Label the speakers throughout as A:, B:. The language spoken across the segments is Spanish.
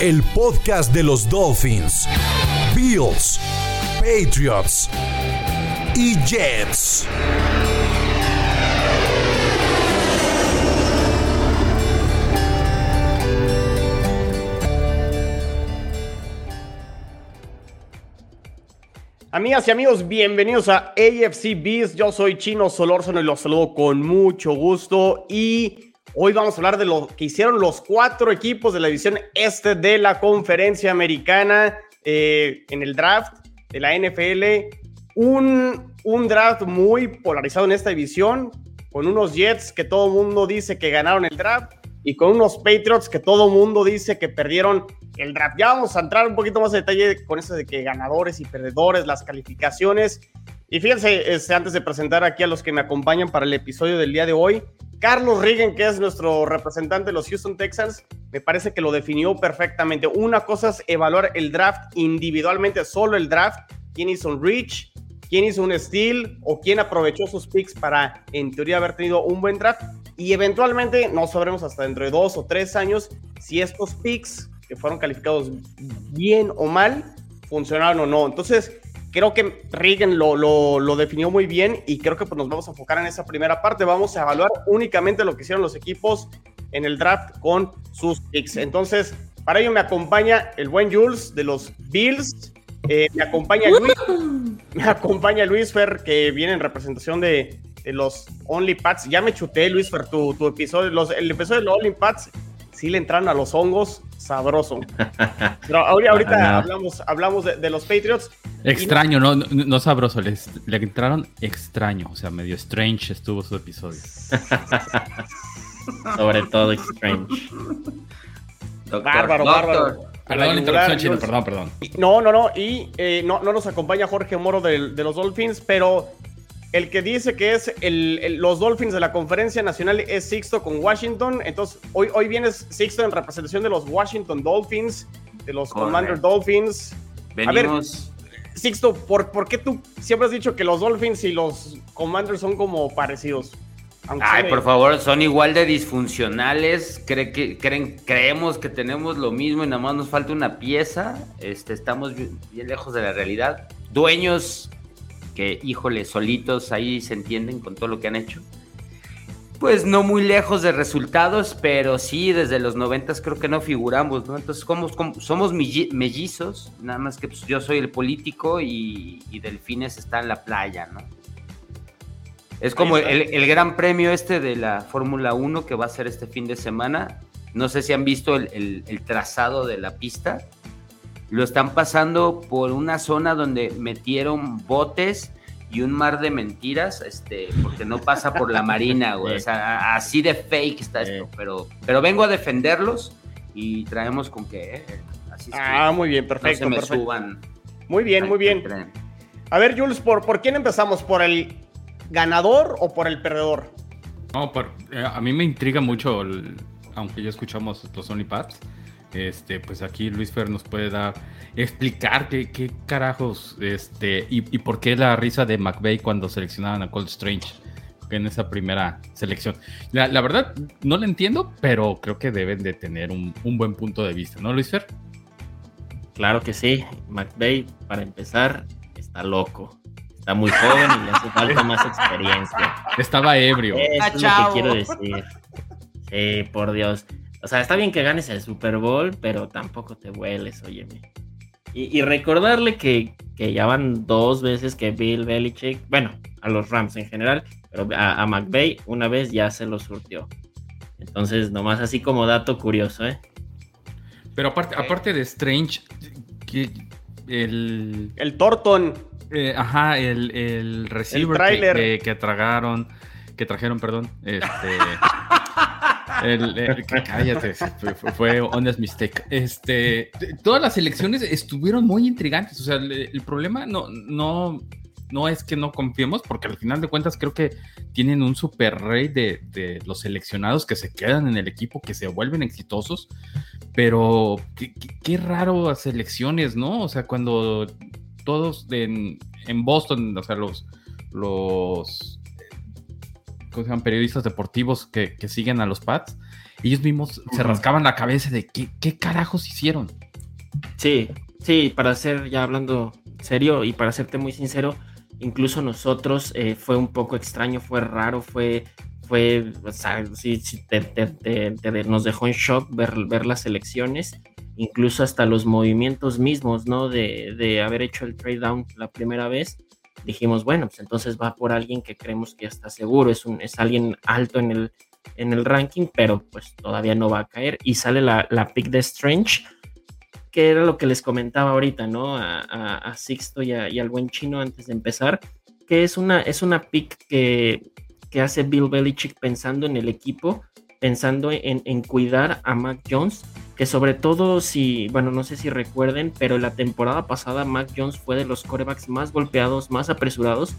A: El podcast de los Dolphins, Bills, Patriots y Jets.
B: Amigas y amigos, bienvenidos a AFC Beast. Yo soy Chino Solórzano y los saludo con mucho gusto. Y hoy vamos a hablar de lo que hicieron los cuatro equipos de la división este de la conferencia americana eh, en el draft de la NFL. Un, un draft muy polarizado en esta división, con unos Jets que todo el mundo dice que ganaron el draft y con unos Patriots que todo el mundo dice que perdieron el draft. Ya vamos a entrar un poquito más en detalle con eso de que ganadores y perdedores, las calificaciones. Y fíjense, este, antes de presentar aquí a los que me acompañan para el episodio del día de hoy, Carlos Regan, que es nuestro representante de los Houston Texans, me parece que lo definió perfectamente. Una cosa es evaluar el draft individualmente, solo el draft, quién hizo un reach, quién hizo un steal o quién aprovechó sus picks para, en teoría, haber tenido un buen draft. Y eventualmente, no sabremos hasta dentro de dos o tres años si estos picks que fueron calificados bien o mal funcionaron o no. Entonces, creo que Regan lo, lo, lo, definió muy bien y creo que pues, nos vamos a enfocar en esa primera parte. Vamos a evaluar únicamente lo que hicieron los equipos en el draft con sus picks. Entonces, para ello me acompaña el buen Jules de los Bills. Eh, me acompaña Luis, me acompaña Luis Fer, que viene en representación de, de los Only Pats. Ya me chuté, Luis Fer, tu, tu episodio. Los, el episodio de los Only Pats sí le entraron a los hongos sabroso. Pero ahorita, ahorita no. hablamos, hablamos de, de, los Patriots.
C: Extraño, no, no, no sabroso, les, le entraron extraño, o sea, medio strange estuvo su episodio.
D: Sobre todo strange.
B: Doctor, bárbaro, doctor. bárbaro.
C: Perdón la interrupción, Chino, perdón, perdón.
B: No, no, no, y eh, no, no nos acompaña Jorge Moro de, de los Dolphins, pero el que dice que es el, el, los Dolphins de la conferencia nacional es Sixto con Washington. Entonces, hoy, hoy vienes Sixto en representación de los Washington Dolphins, de los. Commander Dolphins.
D: Venimos.
B: A ver, Sixto, ¿por, ¿por, qué tú siempre has dicho que los Dolphins y los Commanders son como parecidos?
D: Aunque Ay, por favor, son igual de disfuncionales. Que, creen, creemos que tenemos lo mismo y nada más nos falta una pieza. Este, estamos bien lejos de la realidad. Dueños que, híjole, solitos ahí se entienden con todo lo que han hecho. Pues no muy lejos de resultados, pero sí, desde los noventas creo que no figuramos, ¿no? Entonces, como, como somos mellizos, nada más que pues, yo soy el político y, y, Delfines está en la playa, ¿no? Es como el, el, gran premio este de la Fórmula 1 que va a ser este fin de semana. No sé si han visto el, el trazado de la pista lo están pasando por una zona donde metieron botes y un mar de mentiras, este, porque no pasa por la marina, güey. O sea, así de fake está esto, pero, pero vengo a defenderlos y traemos con que, eh,
B: así es Ah, muy bien, perfecto.
D: No se me
B: perfecto.
D: suban.
B: Muy bien, muy bien. A ver, Jules, ¿por, ¿por quién empezamos? ¿Por el ganador o por el perdedor?
C: No, por, eh, a mí me intriga mucho, el, aunque ya escuchamos los Only Pads, este, pues aquí Luis Fer nos puede dar, explicar qué, qué carajos, este, y, y, por qué la risa de McVeigh cuando seleccionaban a Cold Strange en esa primera selección. La, la, verdad, no lo entiendo, pero creo que deben de tener un, un, buen punto de vista, ¿no, Luis Fer?
D: Claro que sí. McVeigh, para empezar, está loco. Está muy joven y le hace falta más experiencia.
C: Estaba ebrio.
D: Eso es lo que quiero decir. Sí, por Dios. O sea, está bien que ganes el Super Bowl, pero tampoco te hueles, óyeme. Y, y recordarle que, que, ya van dos veces que Bill Belichick, bueno, a los Rams en general, pero a, a McVay una vez ya se lo surtió. Entonces, nomás así como dato curioso, ¿eh?
C: Pero aparte, aparte de Strange, que el...
B: El Torton.
C: Eh, ajá, el, el receiver
B: el
C: que, que, que, tragaron, que trajeron, perdón, este... cállate, fue, honest mistake. Este, todas las elecciones estuvieron muy intrigantes. O sea, el, problema no, no, no es que no confiemos, porque al final de cuentas creo que tienen un super rey de, los seleccionados que se quedan en el equipo, que se vuelven exitosos. Pero qué, raro las elecciones, ¿no? O sea, cuando todos en, en Boston, o sea, los, los sean periodistas deportivos que, siguen a los Pats, ellos mismos se rascaban la cabeza de qué, qué carajos hicieron.
E: Sí, sí, para ser ya hablando serio y para serte muy sincero, incluso nosotros eh, fue un poco extraño, fue raro, fue, fue, o sea, sí, nos dejó en shock ver, ver las elecciones, incluso hasta los movimientos mismos, ¿no? De, de haber hecho el trade down la primera vez dijimos, bueno, pues entonces va por alguien que creemos que ya está seguro, es, un, es alguien alto en el, en el ranking, pero pues todavía no va a caer. Y sale la, la pick de Strange, que era lo que les comentaba ahorita, ¿no? A, a, Sixto y, al buen chino antes de empezar, que es una, es una pick que, que hace Bill Belichick pensando en el equipo, pensando en, en cuidar a Mac Jones que sobre todo si, bueno, no sé si recuerden, pero la temporada pasada Mac Jones fue de los corebacks más golpeados, más apresurados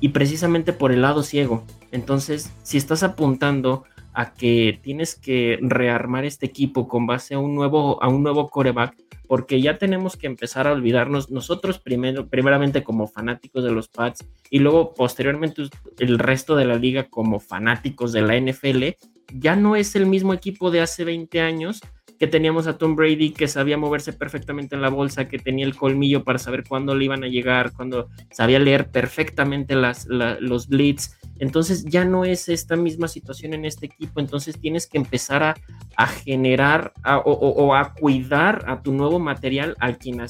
E: y precisamente por el lado ciego. Entonces, si estás apuntando a que tienes que rearmar este equipo con base a un nuevo, a un nuevo coreback, porque ya tenemos que empezar a olvidarnos nosotros primero, primeramente como fanáticos de los Pats y luego posteriormente el resto de la liga como fanáticos de la NFL, ya no es el mismo equipo de hace 20 años que teníamos a Tom Brady que sabía moverse perfectamente en la bolsa, que tenía el colmillo para saber cuándo le iban a llegar, cuando sabía leer perfectamente las, los blitz. Entonces ya no es esta misma situación en este equipo, entonces tienes que empezar a, generar o, a cuidar a tu nuevo material al quien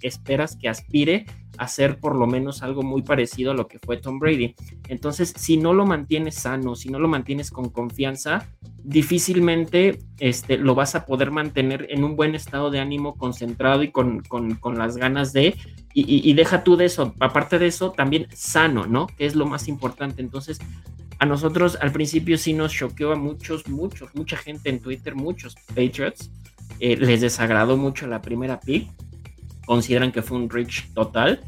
E: esperas que aspire a ser por lo menos algo muy parecido a lo que fue Tom Brady. Entonces, si no lo mantienes sano, si no lo mantienes con confianza, difícilmente este, lo vas a poder mantener en un buen estado de ánimo, concentrado y con, las ganas de, y, deja tú de eso, aparte de eso, también sano, ¿no? Que es lo más importante. Entonces, a nosotros al principio sí nos choqueó a muchos, muchos, mucha gente en Twitter, muchos Patriots, eh, les desagradó mucho la primera pick, consideran que fue un reach total,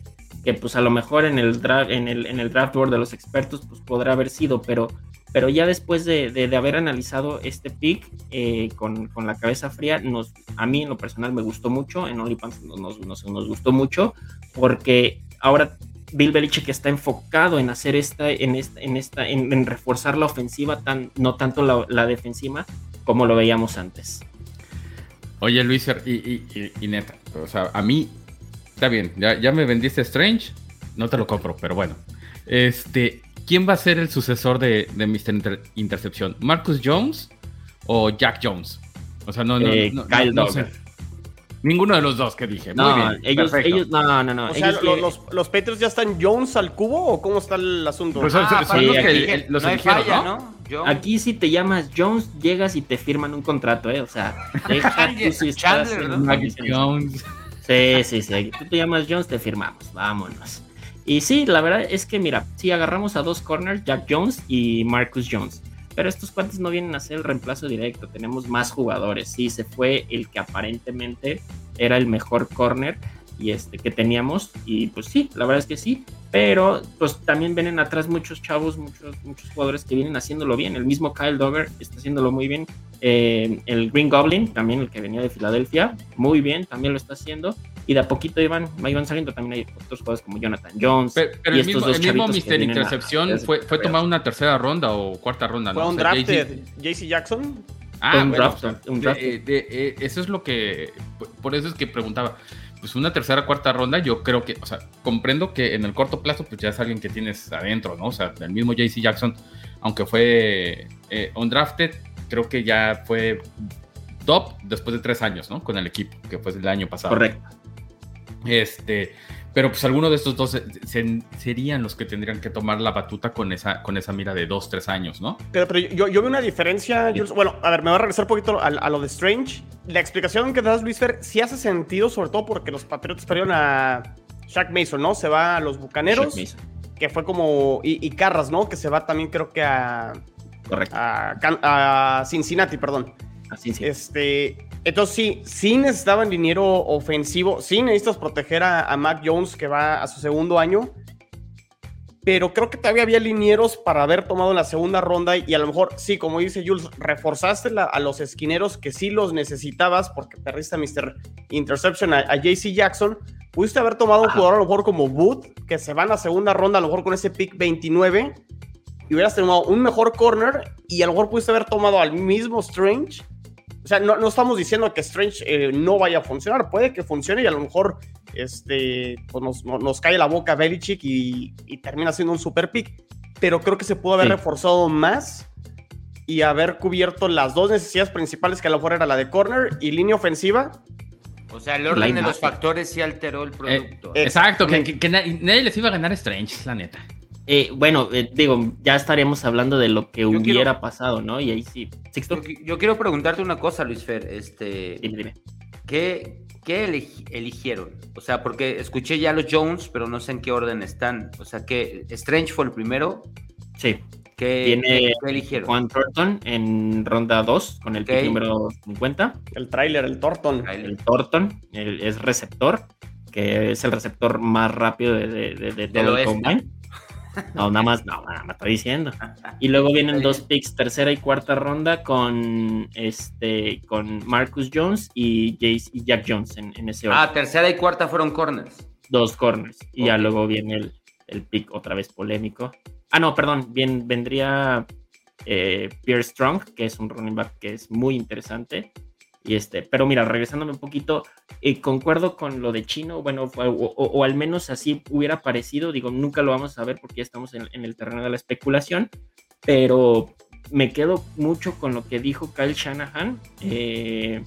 E: que pues a lo mejor en el draft, en el, draft board de los expertos pues podrá haber sido, pero pero ya después de, haber analizado este pick eh, con, la cabeza fría, nos, a mí en lo personal me gustó mucho, en OnlyPants nos, nos, gustó mucho, porque ahora Bill Belichick está enfocado en hacer esta, en esta, en esta, en, reforzar la ofensiva, tan, no tanto la, defensiva, como lo veíamos antes.
C: Oye, Luis, y, y, neta, o sea, a mí, está bien, ya, ya me vendiste Strange, no te lo compro, pero bueno. Este, ¿quién va a ser el sucesor de, de Mr. Intercepción? ¿Marcus Jones o Jack Jones? O sea, no, no,
E: eh,
C: no,
E: Kyle no.
C: Ninguno de los dos que dije.
E: No, Muy bien. Ellos, ellos, no, no, no.
B: O sea, los, los, Patriots ya están Jones al cubo o cómo está el asunto?
C: Pues ah, son, los que los no eligieron, falla, ¿no?
E: ¿no? Aquí si te llamas Jones, llegas y te firman un contrato, ¿eh? O sea, tú si estás Jones. Sí, sí, sí. Aquí tú te llamas Jones, te firmamos. Vámonos. Y sí, la verdad es que mira, si agarramos a dos corners, Jack Jones y Marcus Jones. Pero estos cuantos no vienen a ser el reemplazo directo, tenemos más jugadores. Sí, se fue el que aparentemente era el mejor corner y este que teníamos y pues sí, la verdad es que sí, pero pues también vienen atrás muchos chavos, muchos muchos jugadores que vienen haciéndolo bien. El mismo Kyle Dogger está haciéndolo muy bien. Eh, el Green Goblin, también el que venía de Filadelfia, muy bien, también lo está haciendo y de a poquito iban, iban saliendo. También hay otros jugadores como Jonathan Jones.
C: Pero, el, mismo, el mismo Mister Intercepción fue, fue tomado una tercera ronda o cuarta ronda.
B: ¿Fue un drafted JC Jackson?
C: Ah, un draft, un draft. Eh, eso es lo que. Por eso es que preguntaba. Pues una tercera, cuarta ronda, yo creo que, o sea, comprendo que en el corto plazo, pues ya es alguien que tienes adentro, ¿no? O sea, el mismo JC Jackson, aunque fue eh, undrafted, creo que ya fue top después de tres años, ¿no? Con el equipo, que fue el año pasado.
E: Correcto.
C: Este, pero pues alguno de estos dos serían los que tendrían que tomar la batuta con esa, con esa mira de dos, tres años, ¿no?
B: Pero, pero yo, yo, veo una diferencia. bueno, a ver, me voy a regresar un poquito a, lo de Strange. La explicación que das, Luis Fer, sí hace sentido, sobre todo porque los Patriotas perdieron a Shaq Mason, ¿no? Se va a los Bucaneros, que fue como. Y, Carras, ¿no? Que se va también, creo que a.
E: Correcto.
B: A, Cincinnati, perdón.
E: A Cincinnati.
B: Este, entonces sí, sí necesitaban dinero ofensivo, sí necesitas proteger a, a Mac Jones que va a su segundo año, pero creo que todavía había linieros para haber tomado en la segunda ronda y a lo mejor, sí, como dice Jules, reforzaste a los esquineros que sí los necesitabas porque perdiste a Mr. Interception, a, JC Jackson, pudiste haber tomado un jugador a lo mejor como Wood, que se va a la segunda ronda a lo mejor con ese pick 29 y hubieras tomado un mejor corner y a lo mejor pudiste haber tomado al mismo Strange sea, no, estamos diciendo que Strange eh, no vaya a funcionar, puede que funcione y a lo mejor este, pues nos, cae la boca Belichick y, y, termina siendo un super pick. Pero creo que se pudo haber reforzado más y haber cubierto las dos necesidades principales que a lo mejor era la de corner y línea ofensiva.
D: O sea, el orden de los factores sí alteró el producto.
C: Eh, exacto, que, nadie les iba a ganar Strange, la neta.
E: Eh, bueno, eh, digo, ya estaríamos hablando de lo que hubiera pasado, ¿no? Y ahí sí.
D: Yo, quiero preguntarte una cosa, Luis Fer. Este, dime, dime. ¿Qué, eligieron? O sea, porque escuché ya los Jones, pero no sé en qué orden están. O sea, que Strange fue el primero.
E: Sí.
D: ¿Qué,
E: Tiene eligieron? Juan Thornton en ronda 2 con el pick número 50.
B: El trailer, el Thornton.
E: El Thornton es receptor, que es el receptor más rápido de, de, de, todo el combine. No, nada más, no, me estoy diciendo. Y luego vienen dos picks, tercera y cuarta ronda con este con Marcus Jones y, Jace, y Jack Jones en, ese
D: orden. Ah, tercera y cuarta fueron corners.
E: Dos corners. Y ya luego viene el, el, pick otra vez polémico. Ah, no, perdón, bien, vendría eh, Pierre Strong, que es un running back que es muy interesante. Y este, pero mira, regresándome un poquito, eh, concuerdo con lo de Chino, bueno, o, al menos así hubiera parecido, digo, nunca lo vamos a ver porque ya estamos en, el terreno de la especulación, pero me quedo mucho con lo que dijo Kyle Shanahan, eh,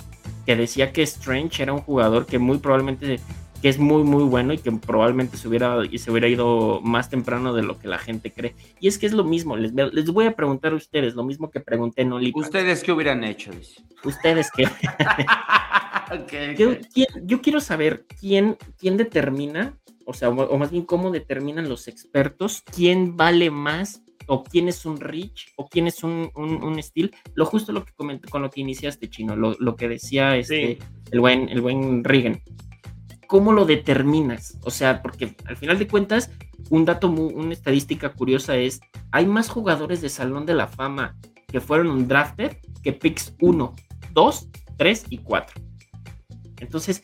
E: que decía que Strange era un jugador que muy probablemente que es muy muy bueno y que probablemente se hubiera, se hubiera ido más temprano de lo que la gente cree. Y es que es lo mismo, les, les voy a preguntar a ustedes, lo mismo que pregunté en Olipa.
D: ¿Ustedes qué hubieran hecho?
E: Ustedes qué. Yo, quiero saber quién, quién determina, o sea, o, más bien cómo determinan los expertos quién vale más o quién es un rich o quién es un, un, steel. Lo justo lo que comenté con lo que iniciaste, Chino, lo, que decía este, el, buen, el buen Reagan. ¿Cómo lo determinas? O sea, porque al final de cuentas, un dato, una estadística curiosa es, hay más jugadores de Salón de la Fama que fueron un drafted que picks 1, 2, 3 y 4. Entonces,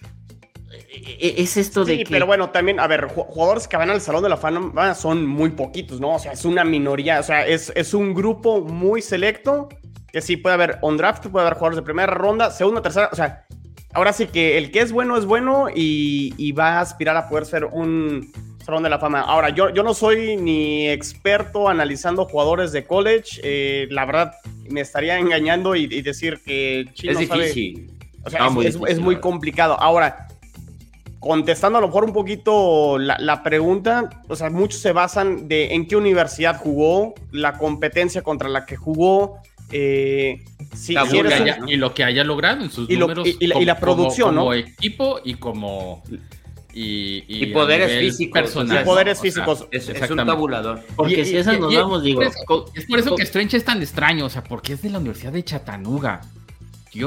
E: e, e, es esto de
B: sí, pero bueno, también, a ver, jugadores que van al Salón de la Fama son muy poquitos, ¿no? O sea, es una minoría, o sea, es, es un grupo muy selecto que sí puede haber on draft, puede haber jugadores de primera ronda, segunda, tercera, o sea, ahora sí que el que es bueno es bueno y, va a aspirar a poder ser un salón de la fama. Ahora, yo, yo no soy ni experto analizando jugadores de college. Eh, la verdad, me estaría engañando y, decir que
D: Chino es difícil.
B: o sea, es, muy complicado. Ahora, contestando a lo mejor un poquito la, pregunta, o sea, muchos se basan de en qué universidad jugó, la competencia contra la que jugó, eh,
C: y lo que haya logrado en sus números
B: y, la, producción,
C: como, equipo y como
D: y, poderes físicos.
B: poderes físicos.
D: es, un tabulador.
E: Porque si esas nos vamos, digo.
C: Es, por eso que Strange es tan extraño, o sea, porque es de la Universidad de Chattanooga.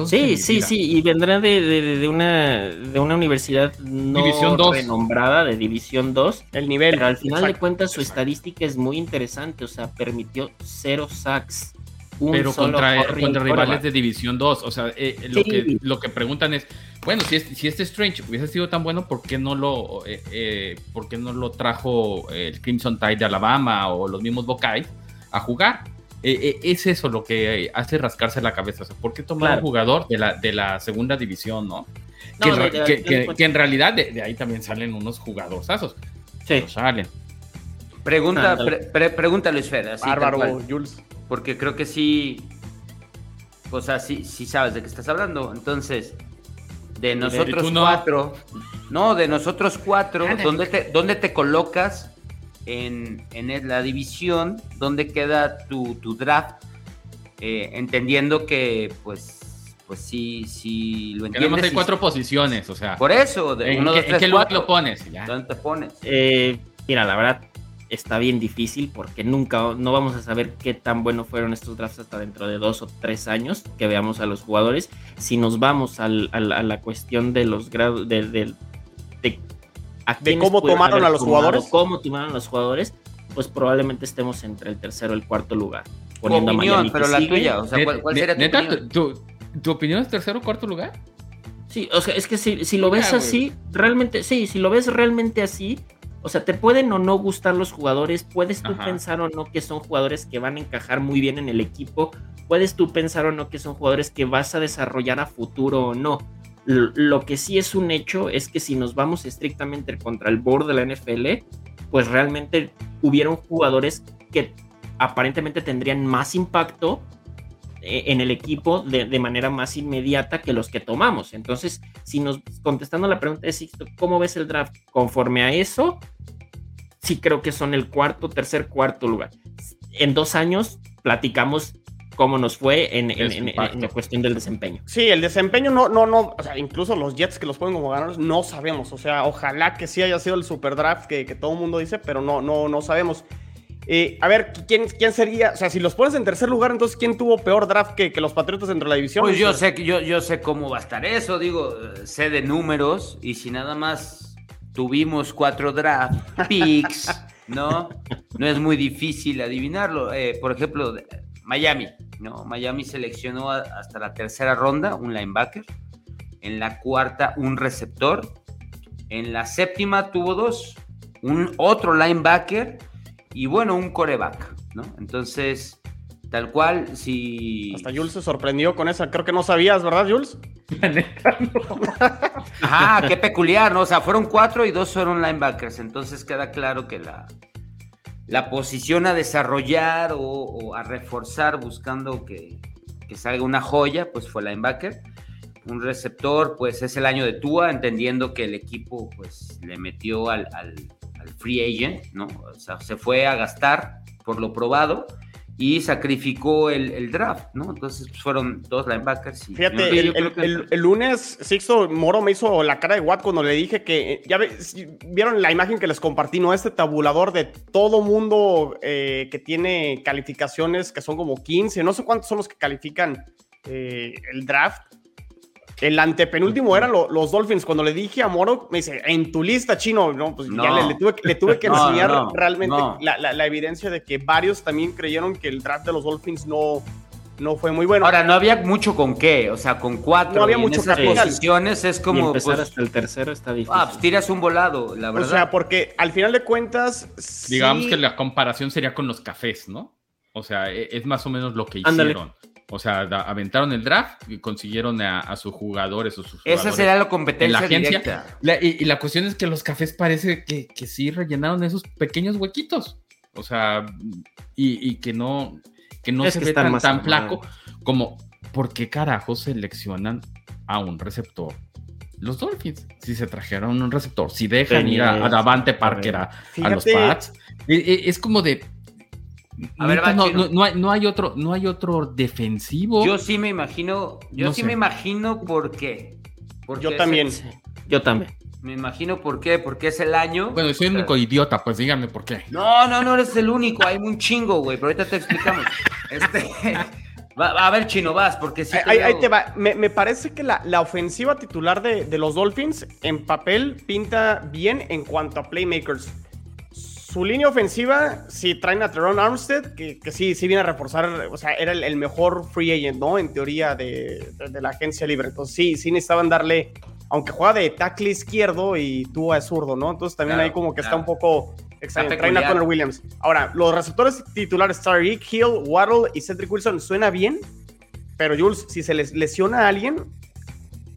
E: sí, sí, sí, y vendrá de, una, de una universidad no
C: División
E: renombrada, de División 2.
B: El nivel.
E: Pero al final de cuentas su estadística es muy interesante, o sea, permitió cero sacks
C: pero contra, contra rivales de División 2. O sea, eh, lo, que, lo que preguntan es, bueno, si, si este Strange hubiese sido tan bueno, ¿por qué no lo, eh, eh, ¿por qué no lo trajo el Crimson Tide de Alabama o los mismos Buckeyes a jugar? es eso lo que hace rascarse la cabeza. O sea, ¿por qué tomar un jugador de la, de la segunda división, no? que, en realidad de, ahí también salen unos jugadorzazos. Sí. salen.
D: Pregunta, pregunta Luis Fede.
B: Bárbaro, Jules
D: porque creo que sí, o sea, sí, sí sabes de qué estás hablando. Entonces, de nosotros cuatro, no, de nosotros cuatro, ¿dónde te, ¿dónde te colocas en, en, la división? ¿Dónde queda tu, tu draft? Eh, entendiendo que, pues, pues sí, sí lo entiendes.
C: Tenemos hay cuatro posiciones, o sea.
D: Por eso,
C: de ¿En, uno, dos, tres, qué
D: cuatro,
C: lo pones?
D: ¿Dónde te pones?
E: Eh, mira, la verdad, está bien difícil porque nunca, no vamos a saber qué tan buenos fueron estos drafts hasta dentro de dos o tres años que veamos a los jugadores. Si nos vamos a la cuestión de los grados, de, de,
B: de, cómo tomaron a los jugadores.
E: Cómo tomaron los jugadores, pues probablemente estemos entre el tercero y el cuarto lugar.
D: Poniendo opinión, pero la tuya, o sea, ¿cuál, sería tu opinión?
C: ¿tu, opinión es tercero o cuarto lugar?
E: Sí, o sea, es que si, si lo ves así, realmente, sí, si lo ves realmente así, o sea, te pueden o no gustar los jugadores, puedes tú pensar o no que son jugadores que van a encajar muy bien en el equipo, puedes tú pensar o no que son jugadores que vas a desarrollar a futuro o no. Lo que sí es un hecho es que si nos vamos estrictamente contra el board de la NFL, pues realmente hubieron jugadores que aparentemente tendrían más impacto en el equipo de, manera más inmediata que los que tomamos. Entonces, si nos contestando la pregunta de Sixto, ¿cómo ves el draft? Conforme a eso, sí creo que son el cuarto, tercer, cuarto lugar. En dos años platicamos cómo nos fue en, la cuestión del desempeño.
B: Sí, el desempeño no, no, no, o sea, incluso los Jets que los ponen como ganadores, no sabemos. O sea, ojalá que sí haya sido el super draft que, que todo el mundo dice, pero no, no, no sabemos. Eh, a ver, ¿quién, ¿quién sería? O sea, si los pones en tercer lugar, entonces ¿quién tuvo peor draft que, los Patriotas dentro de la división?
D: Pues yo sé, yo, yo sé cómo va a estar eso, digo, sé de números y si nada más tuvimos cuatro draft picks, ¿no? No es muy difícil adivinarlo. Eh, por ejemplo, Miami, ¿no? Miami seleccionó hasta la tercera ronda un linebacker, en la cuarta un receptor, en la séptima tuvo dos, un otro linebacker y bueno, un coreback, ¿no? Entonces, tal cual, si...
B: Hasta Jules se sorprendió con esa, creo que no sabías, ¿verdad, Jules?
D: Ajá, qué peculiar, ¿no? O sea, fueron cuatro y dos fueron linebackers, entonces queda claro que la, la posición a desarrollar o, a reforzar buscando que, que, salga una joya, pues fue linebacker. Un receptor, pues es el año de Tua, entendiendo que el equipo pues le metió al free agent, ¿no? O sea, se fue a gastar por lo probado y sacrificó el, draft, ¿no? Entonces pues, fueron dos linebackers.
B: Fíjate, el, lunes Sixto Moro me hizo la cara de Watt cuando le dije que, ya vieron la imagen que les compartí, ¿no? Este tabulador de todo mundo eh, que tiene calificaciones que son como 15, no sé cuántos son los que califican eh, el draft. El antepenúltimo eran los Dolphins. Cuando le dije a Moro, me dice, en tu lista, chino, no, pues ya le, tuve, que enseñar realmente la, evidencia de que varios también creyeron que el draft de los Dolphins no, no fue muy bueno.
D: Ahora, no había mucho con qué, o sea, con cuatro.
B: No había mucho
D: en esas posiciones es como.
E: empezar pues, hasta el tercero está difícil.
D: Ah, pues tiras un volado, la verdad.
B: O sea, porque al final de cuentas.
C: Digamos que la comparación sería con los cafés, ¿no? O sea, e, es más o menos lo que hicieron. O sea, aventaron el draft y consiguieron a, sus jugadores o sus
D: Esa será la competencia la agencia.
C: y, la cuestión es que los cafés parece que, que sí rellenaron esos pequeños huequitos. O sea, y, que no, que no se ve tan, tan flaco como ¿por qué carajo seleccionan a un receptor? Los Dolphins, si se trajeron un receptor, si dejan ir a, Davante Parker a, los Pats, e, e, es como de a ver, no, hay, no, hay, otro, no hay otro defensivo.
D: Yo sí me imagino, yo sí me imagino por qué.
B: Porque yo también.
E: yo también.
D: Me imagino por qué, porque es el año.
C: Bueno, soy un único idiota, pues díganme por qué.
D: No, no, no eres el único, hay un chingo, güey, pero ahorita te explicamos. este, a ver, Chino, vas, porque sí.
B: ahí, te va. Me, parece que la, ofensiva titular de, de, los Dolphins en papel pinta bien en cuanto a playmakers. Su línea ofensiva, si traen a Teron Armstead, que, sí, sí viene a reforzar, o sea, era el, mejor free agent, ¿no? En teoría de, la agencia libre. Entonces sí, sí necesitaban darle, aunque juega de tackle izquierdo y tú es zurdo, ¿no? Entonces también ahí como que está un poco extraño. Traen a Connor Williams. Ahora, los receptores titulares, Tariq Hill, Waddle y Cedric Wilson, suena bien, pero Jules, si se les lesiona a alguien,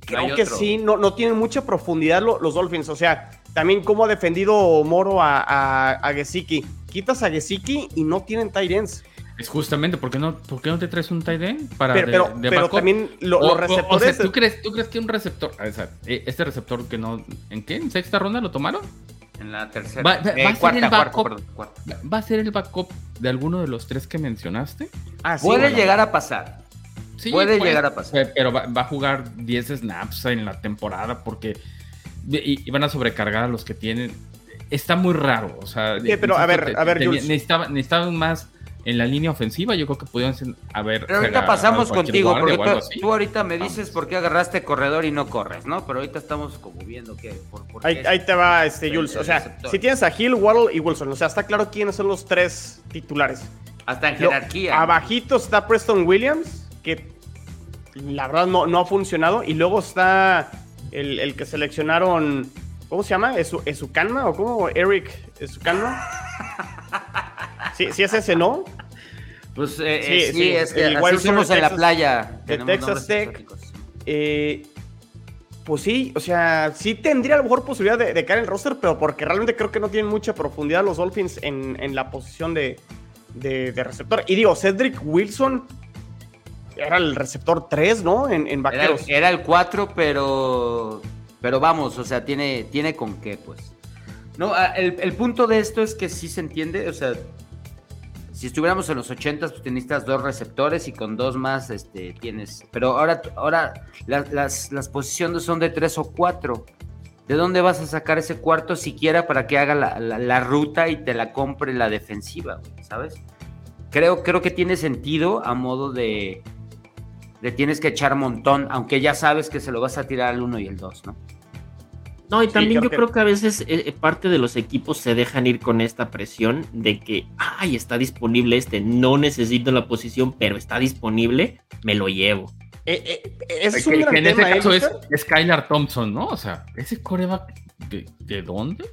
B: creo que sí, no, no tienen mucha profundidad los Dolphins. O sea, también cómo ha defendido Moro a, a, Gesicki. Quitas a Gesicki y no tienen tight ends.
C: Es justamente, ¿por qué no, por qué no te traes un tight end para
B: Pero, pero, también los receptores...
C: ¿tú, crees, ¿tú crees que un receptor... Eh, este receptor que no... ¿En qué? ¿En sexta ronda lo tomaron?
D: En la tercera.
C: Va, eh, a ser el backup, ¿Va a ser el backup de alguno de los tres que mencionaste?
D: Ah, puede llegar a pasar. Sí, puede, llegar a pasar.
C: Pero va, va, a jugar 10 snaps en la temporada porque y, van a sobrecargar a los que tienen. está muy raro. O sea,
B: Sí, pero, a ver, a ver, Jules.
C: necesitaba, necesitaban más en la línea ofensiva. Yo creo que pudieron haber.
D: Pero ahorita pasamos contigo, porque tú, tú, ahorita me dices por qué agarraste corredor y no corres, ¿no? Pero ahorita estamos como viendo que. Por, por
B: ahí, ahí, te va, este, Jules. O sea, si tienes a Hill, Waddle y Wilson, o sea, está claro quiénes son los tres titulares.
D: Hasta en jerarquía.
B: Lo, abajito está Preston Williams, que la verdad no, no ha funcionado. Y luego está el, el que seleccionaron. ¿Cómo se llama? ¿Es su Canma o cómo? Eric Esukanma. Sí, sí es ese, ¿no?
D: Pues eh, sí, eh, sí, es que igual fuimos en la playa.
B: De Texas Tech. Eh, pues sí, o sea, sí tendría a lo mejor posibilidad de, caer en el roster, pero porque realmente creo que no tienen mucha profundidad los Dolphins en, en la posición de, de, receptor. Y digo, Cedric Wilson era el receptor 3, ¿no? En, en vaqueros.
D: Era, el 4, pero. Pero vamos, o sea, tiene, tiene con qué, pues. No, el, el punto de esto es que sí se entiende, o sea, si estuviéramos en los 80, pues necesitas dos receptores y con dos más este, tienes. Pero ahora, ahora las, las, posiciones son de tres o cuatro. ¿De dónde vas a sacar ese cuarto siquiera para que haga la, ruta y te la compre la defensiva, ¿sabes? Creo, creo que tiene sentido a modo de, de tienes que echar montón, aunque ya sabes que se lo vas a tirar al uno y el dos, ¿no?
E: No, y también yo creo que a veces eh, eh, parte de los equipos se dejan ir con esta presión de que, ay, está disponible este, no necesito la posición, pero está disponible, me lo llevo.
B: Eh, es un
C: que, en este caso es, Skylar Thompson, ¿no? O sea, ¿ese coreback de, de dónde?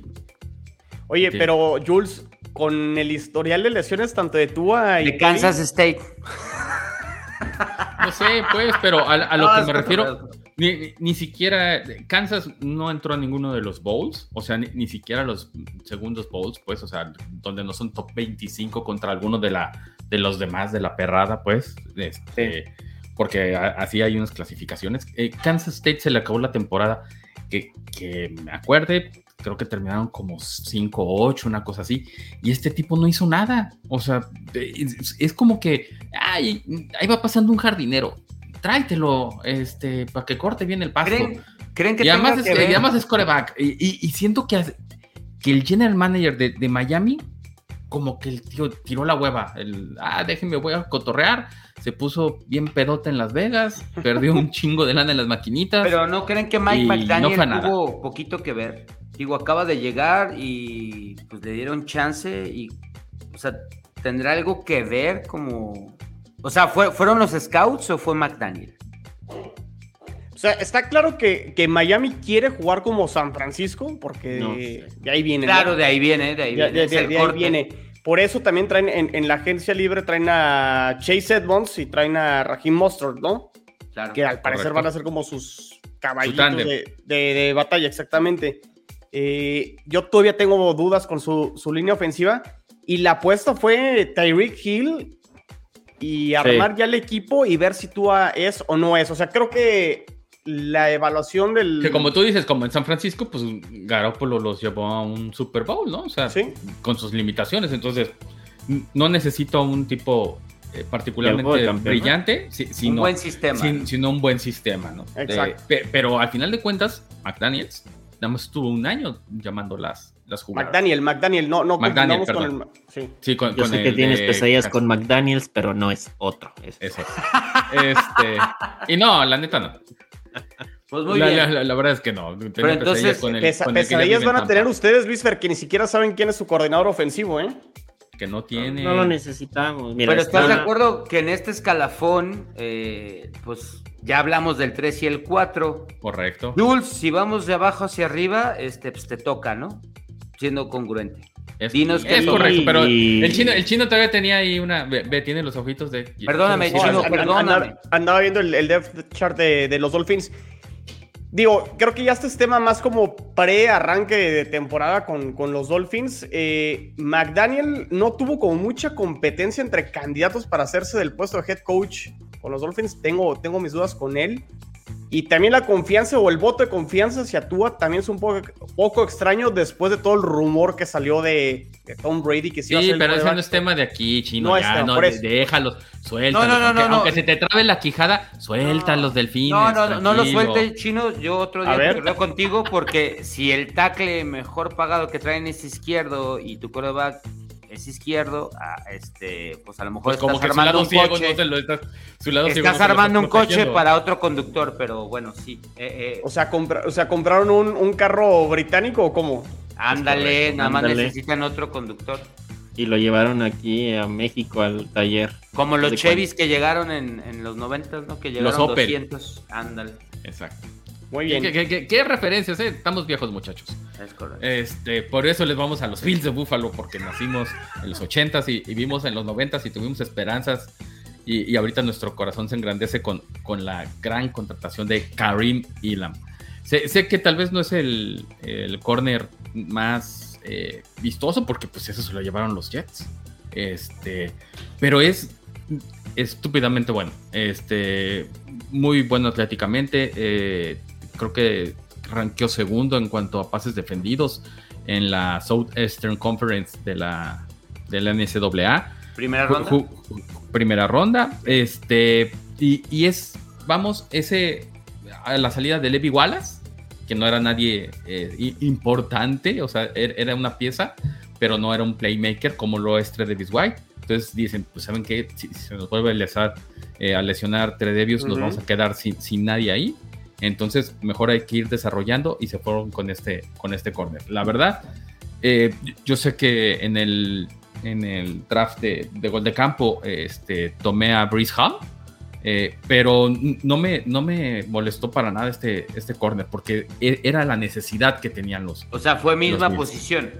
B: Oye, pero Jules, con el historial de lesiones tanto de Tua y...
D: De Kansas State.
C: No sé, pues, pero a, lo que me refiero ni, siquiera Kansas no entró a ninguno de los bowls, o sea, ni, siquiera los segundos bowls, pues, o sea, donde no son top 25 contra alguno de, la, de los demás de la perrada, pues, este, porque así hay unas clasificaciones. Eh, Kansas State se le acabó la temporada, que, que me acuerde, creo que terminaron como 5 o 8, una cosa así, y este tipo no hizo nada, o sea, es, como que, ay, ahí va pasando un jardinero, tráetelo este, para que corte bien el pasto.
D: ¿Creen, que
C: y además, es, y además es coreback. Y, siento que, que el general manager de, Miami, como que el tío tiró la hueva. El, ah, déjenme, voy a cotorrear. Se puso bien pedote en Las Vegas, perdió un chingo de lana en las maquinitas.
D: Pero ¿no creen que Mike McDaniel tuvo poquito que ver? Digo, acaba de llegar y pues le dieron chance y, o sea, ¿tendrá algo que ver como o sea, ¿fueron los scouts o fue McDaniel?
B: O sea, está claro que, Miami quiere jugar como San Francisco, porque de ahí viene.
D: Claro, de ahí viene, de ahí viene.
B: De, ahí viene. Por eso también traen en, la agencia libre, traen a Chase Edmonds y traen a Raheem Mustard, ¿no? Claro. Que al parecer van a ser como sus caballitos de, batalla, exactamente. Eh, yo todavía tengo dudas con su, su línea ofensiva. Y la apuesta fue Tyreek Hill y armar ya el equipo y ver si tú es o no es. O sea, creo que la evaluación del.
C: Que como tú dices, como en San Francisco, pues Garoppolo los llevó a un Super Bowl, ¿no? O sea, con sus limitaciones. Entonces, no necesito un tipo eh, particularmente brillante, sino,
D: un buen sistema.
C: sino un buen sistema, ¿no? Exacto. pero al final de cuentas, McDaniels nada más estuvo un año llamando las, las jugadas.
B: McDaniel, McDaniel, no, no
C: McDaniel,
B: con
C: el. Sí, sí con,
E: Yo sé que tienes pesadillas con McDaniels, pero no es otro. Es...
C: Ese. este, y no, la neta no.
D: Pues muy bien.
C: La, verdad es que no.
B: Pero entonces, con el, pesadillas van a tener ustedes, Luis Fer, que ni siquiera saben quién es su coordinador ofensivo, ¿eh?
C: Que no tiene.
E: No, lo necesitamos.
D: Pero estás de acuerdo que en este escalafón, eh, pues ya hablamos del 3 y el 4.
C: Correcto.
D: Jules, si vamos de abajo hacia arriba, este, pues te toca, ¿no? Siendo congruente.
C: Es, es correcto, pero el chino, el chino todavía tenía ahí una. Ve, tiene los ojitos de.
D: Perdóname, chino, perdóname.
B: Andaba, viendo el, el depth chart de, de, los Dolphins. Digo, creo que ya este es tema más como pre-arranque de temporada con, con los Dolphins. Eh, McDaniel no tuvo como mucha competencia entre candidatos para hacerse del puesto de head coach con los Dolphins. Tengo, tengo mis dudas con él. Y también la confianza o el voto de confianza hacia Tua también es un poco, poco extraño después de todo el rumor que salió de, Tom Brady que
C: sí, pero ese no es tema de aquí, chino. No ya, no, déjalos, suéltalos.
D: No, no, no,
C: aunque, aunque se te trabe la quijada, suéltalos, delfines.
D: No, no, no, no lo suelte, chino. Yo otro día te contigo porque si el tackle mejor pagado que traen es izquierdo y tu coreback es izquierdo, este, pues a lo mejor
C: pues estás armando un coche.
D: estás, armando un coche para otro conductor, pero bueno, sí.
B: Eh, eh. O, sea, o sea, ¿compraron un, carro británico o cómo?
D: Ándale, nada más necesitan otro conductor.
E: Y lo llevaron aquí a México al taller.
D: Como los Chevys que llegaron en, los 90, ¿no? Que llegaron los 200. Ándale.
C: Exacto. Muy bien. ¿Qué, referencias? Eh? Estamos viejos, muchachos. Es correcto. Este, por eso les vamos a los Bills de Buffalo, porque nacimos en los 80s y, vimos en los 90s y tuvimos esperanzas. Y, ahorita nuestro corazón se engrandece con, con la gran contratación de Karim Elam. Sé, que tal vez no es el, el corner más eh, vistoso, porque pues eso se lo llevaron los Jets. Este, pero es estúpidamente bueno. Este, muy bueno atléticamente. Eh, creo que ranqueó segundo en cuanto a pases defendidos en la Southeastern Conference de la, de la NCAA.
D: Primera ronda.
C: primera ronda. Este, y, es, vamos, ese, a la salida de Levi Wallace, que no era nadie eh, importante, o sea, er, era una pieza, pero no era un playmaker como lo es Davis White. Entonces dicen, pues saben que si, se nos vuelve a, lesionar, eh, a lesionar nos vamos a quedar sin, sin nadie ahí. Entonces, mejor hay que ir desarrollando y se fueron con este, con este corner. La verdad, eh, yo sé que en el, en el draft de, gol de campo este, tomé a Breeze Hall, eh, pero no me, no me molestó para nada este, este corner porque e, era la necesidad que tenían los.
D: O sea, fue misma posición.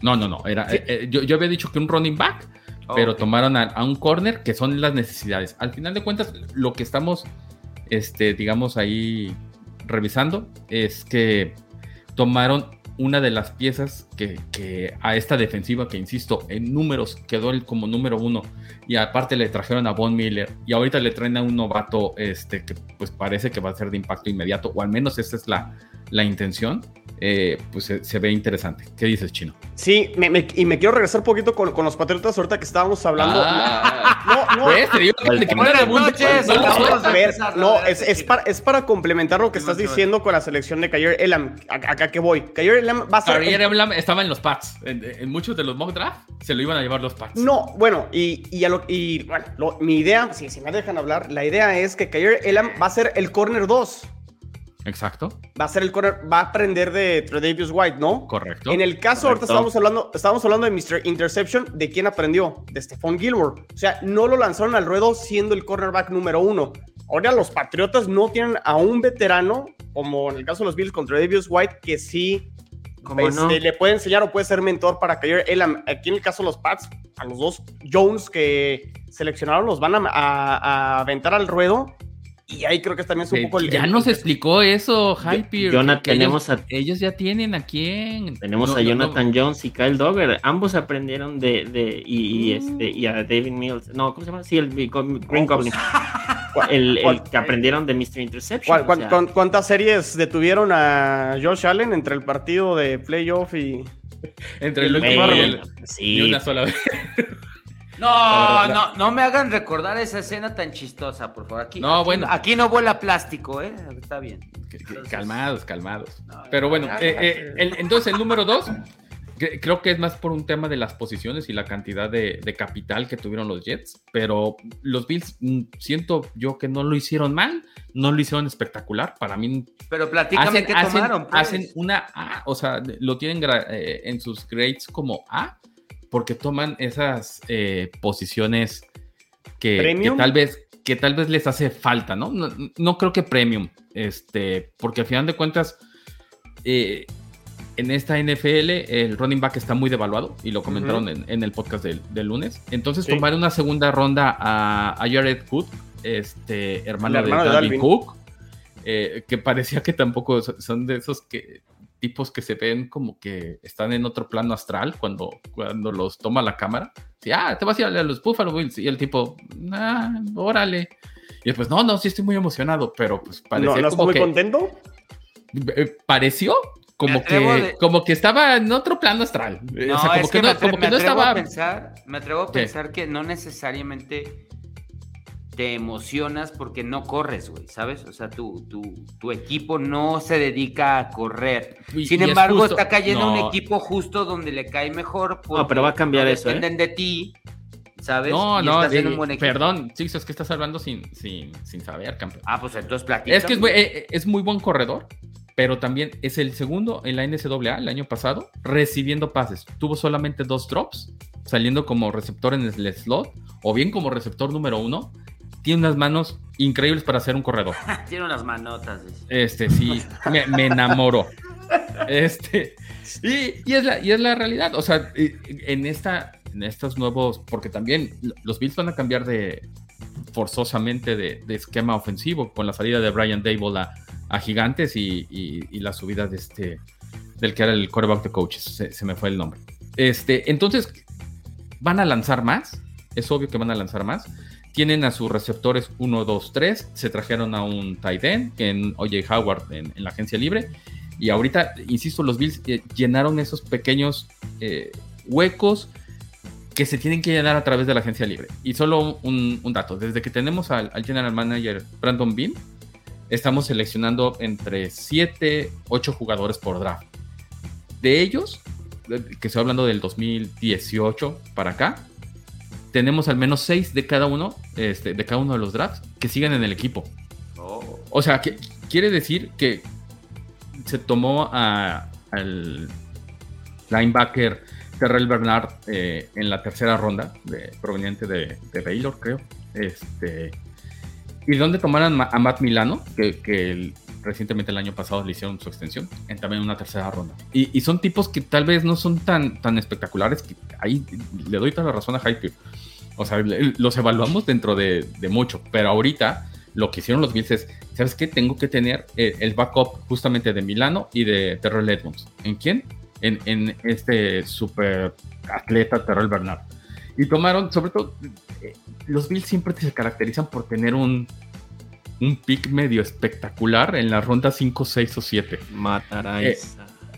C: No, no, no. Era, eh, yo, había dicho que un running back, pero tomaron a, a, un corner que son las necesidades. Al final de cuentas, lo que estamos, este, digamos, ahí revisando es que tomaron una de las piezas que, a esta defensiva, que insisto, en números quedó el como número uno, y aparte le trajeron a Von Miller, y ahorita le traen a un novato este, que pues parece que va a ser de impacto inmediato, o al menos esa es la, la intención. Eh, pues se, ve interesante. ¿Qué dices, Chino?
B: Sí, y me quiero regresar un poquito con, los Patriotas ahorita que estábamos hablando. no, no. no, es, para, es para complementar lo que estás diciendo con la selección de Kayer Elam. Acá que voy. Kayer Elam va a
C: ser... Elam estaba en los Pats. En, muchos de los mock draft se lo iban a llevar los Pats.
B: No, bueno, y, y, lo, y bueno, mi idea, si, si me dejan hablar, la idea es que Kayer Elam va a ser el corner 2.
C: Exacto.
B: Va a ser el corner, va a aprender de Tredavious White, ¿no?
C: Correcto.
B: En el caso, ahorita estábamos hablando, estábamos hablando de Mr. Interception, ¿de quién aprendió? De Stephon Gilmore. O sea, no lo lanzaron al ruedo siendo el cornerback número uno. Ahora los Patriotas no tienen a un veterano, como en el caso de los Bills contra Tredavious White, que sí este, le puede enseñar o puede ser mentor para caer. Él, aquí en el caso de los Pats, a los dos Jones que seleccionaron los van a, a aventar al ruedo y ahí creo que también es un poco...
C: ya nos explicó eso, Hype.
E: Jonathan, tenemos
C: ellos, a, ellos ya tienen a quién.
E: Tenemos a Jonathan Jones y Kyle Dogger. Ambos aprendieron de... de y, mm. este, y a David Mills. No, ¿cómo se llama? Sí, el Green Goblin. el, que aprendieron de Mr. Interception.
B: ¿Cuántas series detuvieron a Josh Allen entre el partido de playoff y...
C: entre el último y, el, sí. una sola vez.
D: No, no, no me hagan recordar esa escena tan chistosa, por favor. Aquí no, bueno. aquí no vuela plástico, ¿eh? Está bien.
C: calmados, calmados. Pero bueno, eh, eh, entonces el número dos, creo que es más por un tema de las posiciones y la cantidad de, capital que tuvieron los Jets, pero los Bills mm, siento yo que no lo hicieron mal, no lo hicieron espectacular. Para mí.
D: Pero platícame qué tomaron.
C: Pues. Hacen una A, o sea, lo tienen eh, en sus grades como A porque toman esas eh, posiciones que, tal vez que tal vez les hace falta, ¿no? ¿no? creo que premium, este, porque al final de cuentas, eh, en esta NFL el running back está muy devaluado y lo comentaron en, el podcast del, lunes. Entonces tomar una segunda ronda a, Jared Cook, este hermano, de, Dalvin Cook, eh, que parecía que tampoco son de esos que tipos que se ven como que están en otro plano astral cuando, cuando los toma la cámara. Sí, ah, te vas a ir a los Buffalo Bills. Y el tipo, ah, órale. Y después, no, no, sí estoy muy emocionado, pero pues parecía
B: ¿No, no
C: como
B: muy
C: que...
B: contento?
C: eh, pareció como
D: Me
C: que,
D: de-
C: como que estaba en otro plano astral.
D: No,
C: o sea, como
D: es
C: que,
D: que, me,
C: no,
D: atre-
C: como
D: me
C: que no
D: atrevo
C: estaba...
D: a pensar, me atrevo a
C: ¿Qué?
D: pensar que no necesariamente te emocionas porque no corres, güey, ¿sabes? O sea, tu, tu, tu equipo no se dedica a correr.
C: Y-
D: Sin
C: y es
D: embargo,
C: justo-
D: está cayendo un
C: no.
D: equipo justo donde le cae mejor.
E: No, pero va a cambiar
D: no
E: eso, ¿eh?
D: Dependen de ti, ¿sabes?
C: No,
D: Y
C: no,
D: estás en
C: eh,
D: un buen equipo.
C: perdón, sí, es que estás hablando sin, sin, sin saber, campeón.
D: Ah, pues entonces platica.
C: Es que es, muy- eh, es muy buen corredor, pero también es el segundo en la NCAA el año pasado recibiendo pases. Tuvo solamente dos drops, saliendo como receptor en el slot o bien como receptor número uno. Tiene unas manos increíbles para ser un corredor.
D: Tiene unas manotas.
C: Este, sí, me, me enamoró. Este, y, y es la, y es la realidad. O sea, en, esta, en estos nuevos, porque también los Bills van a cambiar de forzosamente de, de esquema ofensivo con la salida de Brian Dable a, a Gigantes y, y- y la subida de este, del que era el quarterback de coaches. Se, se me fue el nombre. Este, entonces, van a lanzar más. Es obvio que van a lanzar más. Tienen a sus receptores 1, 2, 3. Se trajeron a un tight end, que en OJ Howard en, en la agencia libre. Y ahorita, insisto, los Bills eh, llenaron esos pequeños eh, huecos que se tienen que llenar a través de la agencia libre. Y solo un, un dato, desde que tenemos al, al general manager Brandon Bean, estamos seleccionando entre 7, 8 jugadores por draft. De ellos, que estoy hablando del 2018 para acá, tenemos al menos 6 de cada uno, este, de cada uno de los drafts que siguen en el equipo.
D: Oh.
C: O sea, que quiere decir que se tomó a- al linebacker Terrell Bernard eh, en la tercera ronda, de- proveniente de, de Baylor, creo. Este, y donde tomaron ma- a Matt Milano, que, que recientemente el año pasado le hicieron su extensión, en también una tercera ronda. Y, y son tipos que tal vez no son tan, tan espectaculares, que ahí le doy toda la razón a Hype. O sea, los evaluamos dentro de, de mucho, pero ahorita lo que hicieron los Bills es, ¿sabes qué? Tengo que tener el backup justamente de Milano y de Terrell Edmonds. ¿En quién? En, en este super atleta Terrell Bernard. Y tomaron, sobre todo, eh, los Bills siempre se caracterizan por tener un, un pick medio espectacular en la ronda 5, 6 o 7.
E: Matará
C: Eh.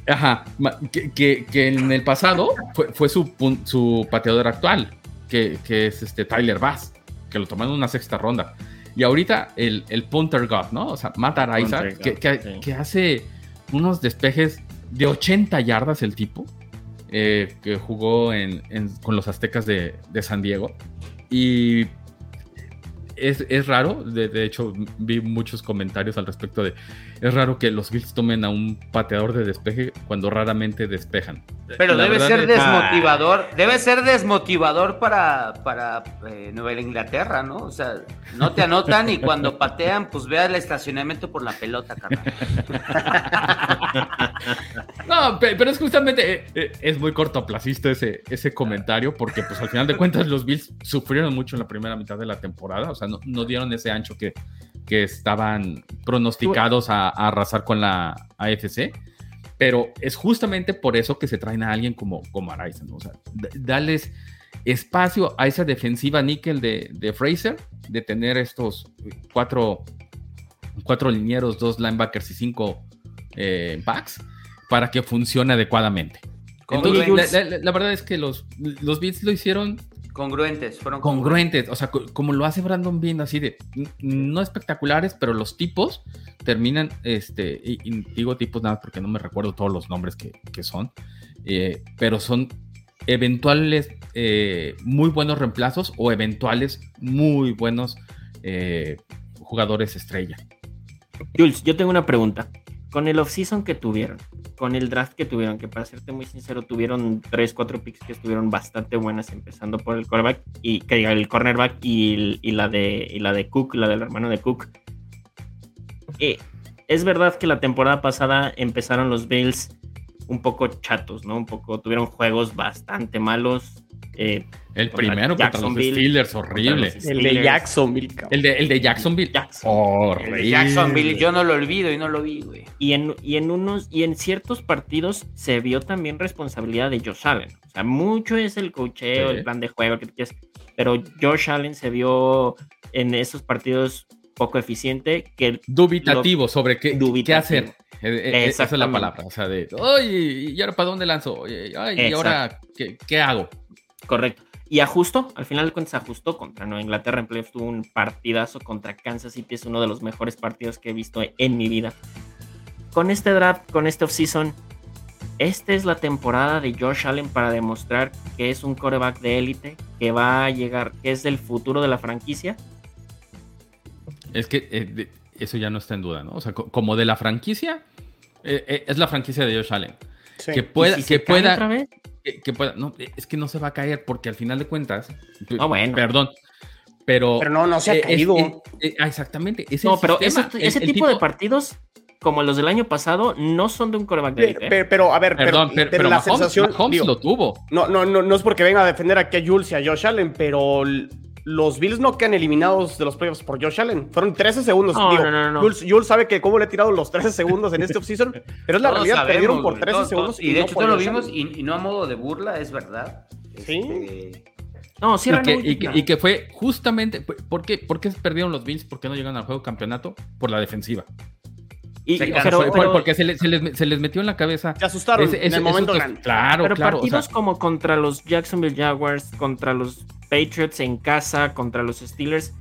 C: Ajá, que, que- que en el pasado fue, fue su, su pateador actual, que, que es este Tyler Bass, que lo tomaron en una sexta ronda. Y ahorita el, el punter god, ¿no? O sea, Matt Araiza, que,
E: God,
C: que-
E: sí.
C: que hace unos despejes de 80 yardas el tipo, eh, que jugó en- en- con los Aztecas de, de San Diego. Y es, es raro, de, de hecho vi muchos comentarios al respecto de, es raro que los Bills tomen a un pateador de despeje cuando raramente despejan.
D: Pero
C: La
D: debe ser
C: es-
D: desmotivador, debe ser desmotivador para, para eh, Nueva Inglaterra, ¿no? O sea, no te anotan y cuando patean, pues ve el estacionamiento por la pelota, carnal.
C: No, pe- pero es justamente, eh, eh, es muy cortoplacista ese, ese comentario, porque pues al final de cuentas los Bills sufrieron mucho en la primera mitad de la temporada, o sea, no, no dieron ese ancho que, que estaban pronosticados a, a arrasar con la AFC, pero es justamente por eso que se traen a alguien como, como Araiza, ¿no? O sea, darles espacio a esa defensiva níquel de, de Fraser, de tener estos cuatro, cuatro linieros, dos linebackers y cinco eh, backs para que funcione adecuadamente. Entonces,
D: Congruentes,
C: la, la- la verdad es que los, los Beats lo hicieron
D: congruentes, fueron
C: congruentes, o sea, co- como lo hace Brandon Bean, así de no espectaculares, pero los tipos terminan, este, y, y digo tipos nada más porque no me recuerdo todos los nombres que, que son, eh, pero son eventuales eh, muy buenos reemplazos o eventuales muy buenos eh, jugadores estrella.
E: Jules, yo tengo una pregunta. Con el offseason que tuvieron, con el draft que tuvieron, que para serte muy sincero, tuvieron 3, 4 picks que estuvieron bastante buenas, empezando por el cornerback y que el cornerback y la de y la de Cook, la del hermano de Cook. Eh, es verdad que la temporada pasada empezaron los Bills un poco chatos, ¿no? Un poco tuvieron juegos bastante malos. Eh,
C: El primero contra los
E: Jacksonville,
C: Steelers, horrible.
E: los
B: El de
E: Steelers.
B: Jacksonville, cabrón.
C: El de, el de Jacksonville,
E: Jackson.
C: horrible.
D: El de Jacksonville, yo no lo olvido y no lo vi, güey.
E: Y en, y en unos y en ciertos partidos se vio también responsabilidad de Josh Allen. O sea, mucho es el cocheo,
C: Sí.
E: el plan de juego que pero Josh Allen se vio en esos partidos poco eficiente, que
C: dubitativo sobre qué, qué
E: Dubitativo.
C: hacer. Eh, eh, Esa es la palabra. O sea, de, ay, ¿y ahora para dónde lanzo? Oye, ay, ¿y ahora qué, qué hago?
E: Correcto. Y ajustó, al final de cuentas ajustó contra Nueva Inglaterra en playoffs, tuvo un partidazo contra Kansas City, es uno de los mejores partidos que he visto en mi vida. Con este draft, con este offseason, esta es la temporada de Josh Allen para demostrar que es un coreback de élite, que va a llegar, que es el futuro de la franquicia.
C: Es que eh, de- eso ya no está en duda, ¿no? O sea, co- como de la franquicia, eh, eh, es la franquicia de Josh Allen.
B: Sí.
C: Que pueda,
E: ¿Y si se
C: que
E: cae
C: pueda,
E: otra vez?
C: Que, que pueda, no, es que no se va a caer porque al final de cuentas,
E: Ah, bueno.
C: perdón, pero,
B: Pero no, no se ha
C: es-
B: caído.
C: exactamente, es
E: No, pero
C: sistema.
E: ese,
C: El-
E: ese
C: el
E: tipo, de partidos, como los del año pasado, no son de un coreback de. ¿eh?
B: pe- Pero, a ver,
C: Perdón, pero, pero
B: la
C: Mahomes,
B: sensación.
C: Mahomes
B: digo,
C: lo tuvo.
B: no, no, no, no es porque venga a defender aquí a Jules y a Josh Allen, pero los Bills no quedan eliminados de los playoffs por Josh Allen. Fueron 13 segundos.
E: No,
B: digo,
E: no, no, no.
B: Jules, Jules sabe que cómo le he tirado los 13 segundos en este offseason, pero es la
D: Todos
B: realidad.
D: sabemos,
B: perdieron por
D: güey,
B: 13
D: todos-
B: segundos.
D: todos- y de
B: no
D: hecho todos lo vimos y, y no a modo de burla, es verdad.
B: Sí.
D: Este,
E: No, sí,
C: Y que, y, que,
E: Wilson,
C: y que fue justamente. ¿por qué, ¿Por qué perdieron los Bills? ¿Por qué no llegan al juego campeonato? Por la defensiva.
E: Y-
D: se
E: y-
D: cansó.
E: pero,
C: porque se les, se les- se les metió en la cabeza.
B: Se asustaron
C: ese-
B: en el momento
C: esos-
B: grande.
C: Claro,
E: pero
C: claro. o sea,
E: partidos como contra los Jacksonville Jaguars, contra los Patriots en casa, contra los Steelers,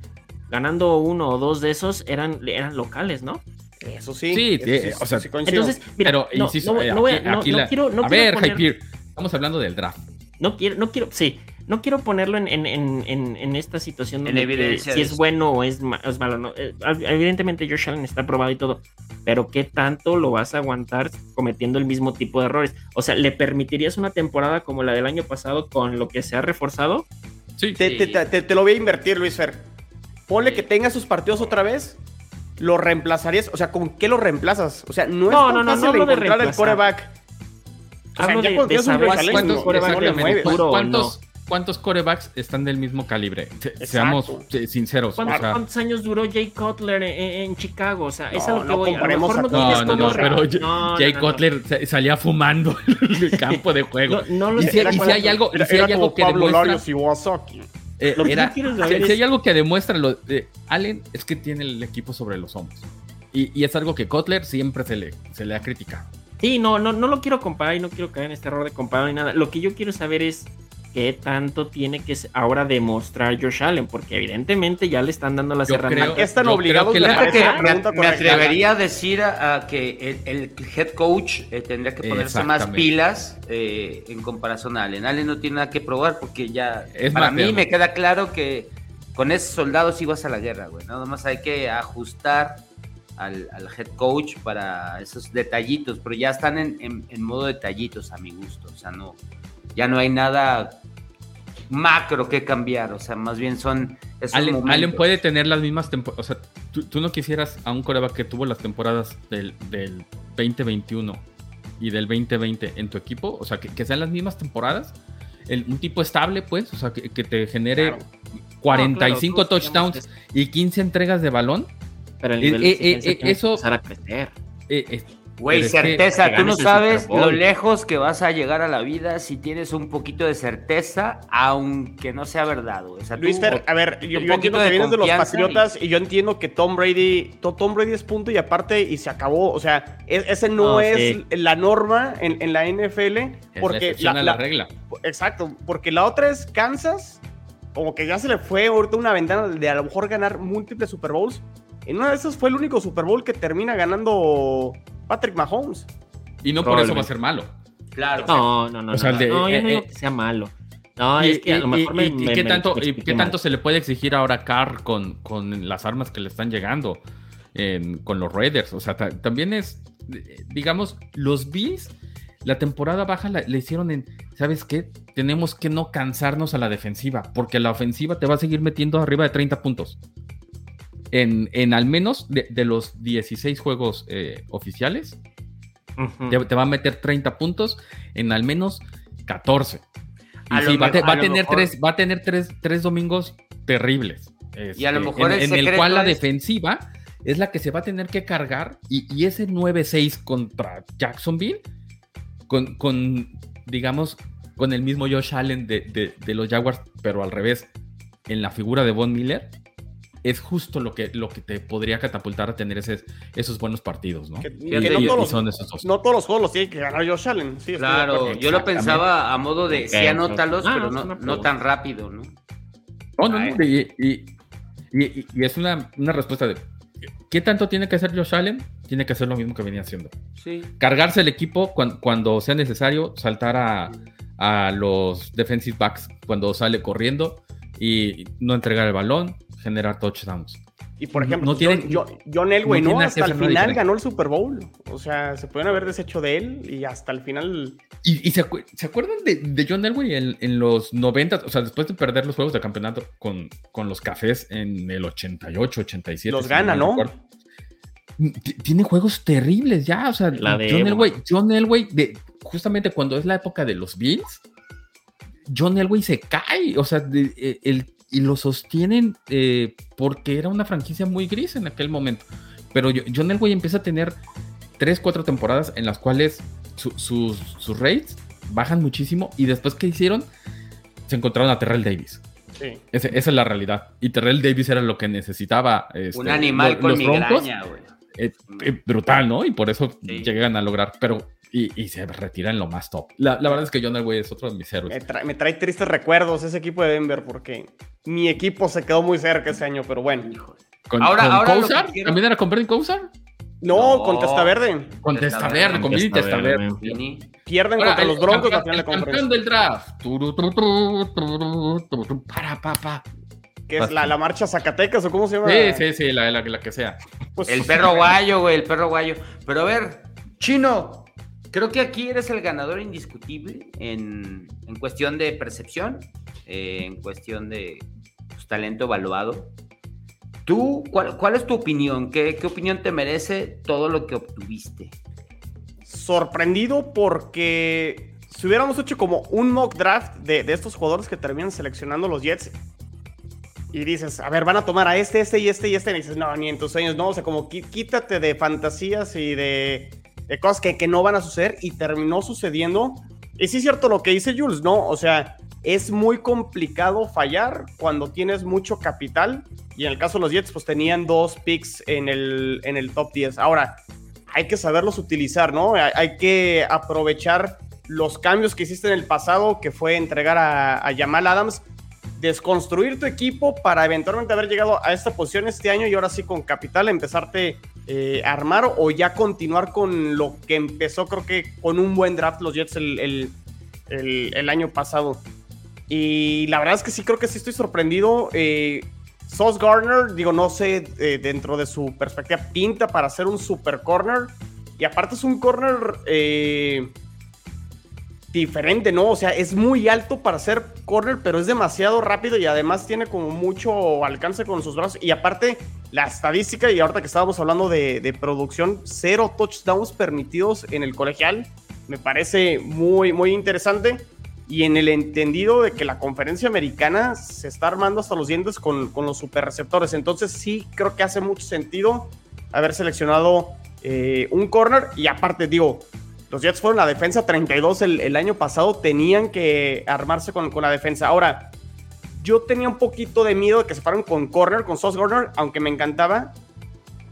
E: ganando uno o dos de esos eran, eran locales, ¿no?
B: Eso sí.
C: Sí,
B: eso
C: sí, o sea,
B: coincido.
E: Entonces, mira,
C: pero,
E: no,
C: insisto,
E: no,
C: eh,
E: no voy a-
C: aquí-
E: no-
C: aquí
E: no
C: la-
E: quiero, no
C: a
E: quiero
C: ver,
E: poner-
C: estamos hablando del draft.
E: no quiero, no quiero, sí, no quiero ponerlo en, en, en, en, en esta situación
D: En
E: donde
D: evidencia
E: si es bueno o es, ma- es malo. No. Eh, Evidentemente Josh Allen está probado y todo, pero ¿qué tanto lo vas a aguantar cometiendo el mismo tipo de errores? O sea, ¿le permitirías una temporada como la del año pasado con lo que se ha reforzado?
C: Sí,
B: Te, te- te- te- te lo voy a invertir, Luis Fer. Ponle que tenga sus partidos otra vez. ¿Lo reemplazarías? O sea, ¿con qué lo reemplazas? O sea, no es
E: No,
B: tan
E: no, no, no
B: fácil
E: hablo de
B: encontrar el
E: reemplazar.
B: coreback. O sea,
E: Hablo
B: ya
E: de- de
B: tienes un
E: saber
B: Josh Allen,
C: ¿Cuántos,
B: no- no
C: ¿cuántos, cuántos corebacks están del mismo calibre? Se- Seamos eh, sinceros. o
E: ¿Cuántos,
C: sea,
E: cuántos años duró Jay Cutler en, Chicago? O sea, es a lo que
B: no
E: voy. A lo mejor
B: a-
E: no
C: no,
E: tienes
C: no, no, pero Jay-
E: no, no,
C: Jay
E: no, no.
C: Cutler sa- salía fumando en el campo de juego.
E: No, no lo
C: y
E: sé,
C: si, y si hay algo, y
B: Era,
C: si hay algo que
B: Pablo
C: demuestra,
B: y
C: eh,
E: Lo que
C: era-
E: yo quiero
C: si, hay algo que demuestra lo de Allen es que tiene el equipo sobre los hombros. Y, y es algo que Kotler siempre se le, se le ha criticado.
E: Sí, no, no, no lo quiero comparar y no quiero caer en este error de comparar ni nada. Lo que yo quiero saber es qué tanto tiene que ahora demostrar Josh Allen, porque evidentemente ya le están dando las
C: Yo
E: herramientas.
C: creo-
B: ¿Qué están obligados?
C: creo que
B: Me
C: la-
D: que atrevería a decir a, a que el, el head coach eh, tendría que ponerse más pilas eh, en comparación a Allen. Allen no tiene nada que probar porque ya
C: Es
D: para mí me queda claro que con esos soldados ibas a la guerra, güey. Nada más hay que ajustar al, al head coach para esos detallitos, pero ya están en, en- en modo detallitos a mi gusto. O sea, no, ya no hay nada macro que cambiar. O sea, más bien son esos
C: Allen,
D: momentos.
C: Allen puede tener las mismas temporadas. O sea, tú, tú no quisieras a un coreback que tuvo las temporadas del, del 2021 y del 2020 en tu equipo. O sea, que, que sean las mismas temporadas. El- un tipo estable, pues. O sea, que, que te genere
B: Claro.
C: 45
E: No, claro, todos
C: touchdowns y 15 entregas de balón.
E: Pero el
C: Eh,
E: nivel de
C: eh,
E: exigencia
C: eh,
E: tiene que
C: eso-
E: empezar a crecer.
C: Eh, eh,
D: Güey,
C: es que-
D: certeza,
E: que
D: tú no sabes lo lejos que vas a llegar a la vida si tienes un poquito de certeza, aunque no sea verdad. güey. O sea, tú-
B: Luis Fer, a ver, yo,
D: un
B: yo entiendo
D: poquito
B: que
D: de
B: vienes de los Patriotas y... yo entiendo que Tom Brady, to- Tom Brady es punto y aparte y se acabó. O sea, e- ese no, es
E: sí.
B: la norma en, en la NFL
C: es
B: porque la-
C: regla.
B: exacto, porque la otra es Kansas, como que ya se le fue ahorita una ventana de a lo mejor ganar múltiples Super Bowls. En una de esas fue el único Super Bowl que termina ganando Patrick Mahomes.
C: Y no por eso va a ser malo.
D: Claro.
E: No, no, no.
C: O sea,
E: no,
C: de-
E: no, yo
C: eh,
E: no digo
C: eh,
E: que sea malo. No,
C: Y-
E: es que a lo mejor
C: y-
E: me,
C: y
E: me-
C: qué
E: me-
C: tanto,
E: me
C: y
E: expliqué
C: qué
E: mal.
C: tanto se le puede exigir ahora a Carr con, con las armas que le están llegando en- con los Raiders? O sea, ta- también es, eh, digamos, los Bills, la temporada baja la- le hicieron en, ¿sabes qué? Tenemos que no cansarnos a la defensiva, porque la ofensiva te va a seguir metiendo arriba de 30 puntos. En, en al menos de, de los 16 juegos eh, oficiales, te, te va a meter 30 puntos en al menos 14. Y
D: A lo
C: sí, va, a te-
D: mejor-
C: va
D: a
C: a
D: lo
C: tener
D: mejor-
C: tres, va a tener tres, tres domingos terribles.
D: Y a lo
C: Este,
D: mejor
C: en,
D: el
C: en el cual la defensiva es la que se va a tener que cargar. Y, y ese 9-6 contra Jacksonville, con, con, digamos, con el mismo Josh Allen de, de- de los Jaguars, pero al revés, en la figura de Von Miller, es justo lo que, lo que te podría catapultar a tener ese, esos buenos partidos, ¿no?
B: Que-
C: Y-
B: que
C: y-
B: no,
C: y
B: todos,
C: son
B: los-
C: esos dos.
B: no todos los juegos los tiene que ganar Josh Allen. Sí,
D: Claro, yo lo pensaba a modo de sí anótalos,
E: ah,
D: pero no, no tan rápido, ¿no?
C: No, no,
D: Ay.
C: no, y, y- y- y es una, una respuesta de ¿qué tanto tiene que hacer Josh Allen? Tiene que hacer lo mismo que venía haciendo.
D: Sí.
C: Cargarse el equipo cuan- cuando, sea necesario, saltar a, a los defensive backs cuando sale corriendo y no entregar el balón, generar touchdowns.
B: Y por
C: No-
B: ejemplo,
C: no tiene-
B: John, John- John Elway,
C: no
B: ¿no? Hasta el final
C: diferente.
B: ganó el Super Bowl. O sea, se pueden haber deshecho de él y hasta el final.
C: Y, y se, acu- ¿se acuerdan de, de John Elway en, en los 90? O sea, después de perder los juegos de campeonato con, con los cafés en el 88, 87.
B: Los
C: si
B: gana, ¿no?
C: recuerdo. T- Tiene juegos terribles ya, o sea,
E: La de
C: John. Elway, John Elway, de, justamente cuando es la época de los Bills, John Elway se cae, o sea, de- eh, el, y lo sostienen eh, porque era una franquicia muy gris en aquel momento. Pero yo- John Elway empieza a tener 3, 4 temporadas en las cuales su- sus, sus rates bajan muchísimo y después que hicieron, se encontraron a Terrell Davis.
B: Sí.
C: Ese- esa es la realidad. Y Terrell Davis era lo que necesitaba. este,
D: Un animal
C: lo-
D: con
C: los Broncos.
D: migraña, güey.
C: Eh, eh, brutal, ¿no? Y por eso
D: Sí.
C: llegan a lograr, pero y, y se retira en lo más top. La, la verdad es que John Elway es otro de mis héroes.
B: Me trae, me trae tristes recuerdos ese equipo de Denver porque mi equipo se quedó muy cerca ese año, pero bueno.
C: Con,
D: ahora-
C: con
D: ahora quiero-
C: ¿También era con Brendan Kosar?
B: No,
D: No.
B: con Testa Verde.
C: Con
D: Testa
C: Testa
D: Verde,
C: Verde, con Billy
E: Testa
C: Testa
E: Verde.
C: Verde.
D: Vini.
B: Pierden
C: Ahora,
B: contra
C: el
B: los Broncos la
C: campeón-
B: final de
C: el campeón
B: conferencia.
C: del draft. Turu, turu, turu, turu, turu, turu, Para, pa, pa.
B: Que es la, la marcha Zacatecas o cómo se llama.
C: Sí, sí, sí, la, la, la que sea.
B: Pues,
D: El perro guayo, güey, el perro guayo. Pero a ver, Chino, creo que aquí eres el ganador indiscutible en, en cuestión de percepción, eh, en cuestión de pues, talento evaluado. ¿Tú, cuál, cuál es tu opinión? ¿Qué, ¿Qué opinión te merece todo lo que obtuviste?
B: sorprendido porque si hubiéramos hecho como un mock draft de, de estos jugadores que terminan seleccionando los Jets y dices, a ver, van a tomar a este, este y este y este, y dices, no, ni en tus sueños, no, o sea, como quítate de fantasías y de, de cosas que, que no van a suceder y terminó sucediendo. Y sí es cierto lo que dice Jules, ¿no? O sea, es muy complicado fallar cuando tienes mucho capital y en el caso de los Jets, pues tenían dos picks en el, en el top 10. Ahora, hay que saberlos utilizar, ¿no? Hay, hay que aprovechar los cambios que hiciste en el pasado, que fue entregar a, a Jamal Adams, desconstruir tu equipo para eventualmente haber llegado a esta posición este año y ahora sí con capital empezarte eh, a armar o ya continuar con lo que empezó, creo que con un buen draft los Jets el, el- año pasado. Y la verdad es que sí, creo que sí estoy sorprendido. Eh, Sauce Gardner, digo, no sé, eh, dentro de su perspectiva, pinta para ser un super corner. Y aparte es un corner eh, diferente, ¿no? O sea, es muy alto para ser corner, pero es demasiado rápido y además tiene como mucho alcance con sus brazos. Y aparte, la estadística, y ahorita que estábamos hablando de, producción, cero touchdowns permitidos en el colegial, me parece muy, muy interesante. Y en el entendido de que la conferencia americana se está armando hasta los dientes con, con los super receptores. Entonces sí creo que hace mucho sentido haber seleccionado eh, un corner. Y aparte, digo, los Jets fueron la defensa 32 el, el año pasado. Tenían que armarse con, con la defensa. Ahora, yo tenía un poquito de miedo de que se fueran con corner, con Sauce Gardner, aunque me encantaba.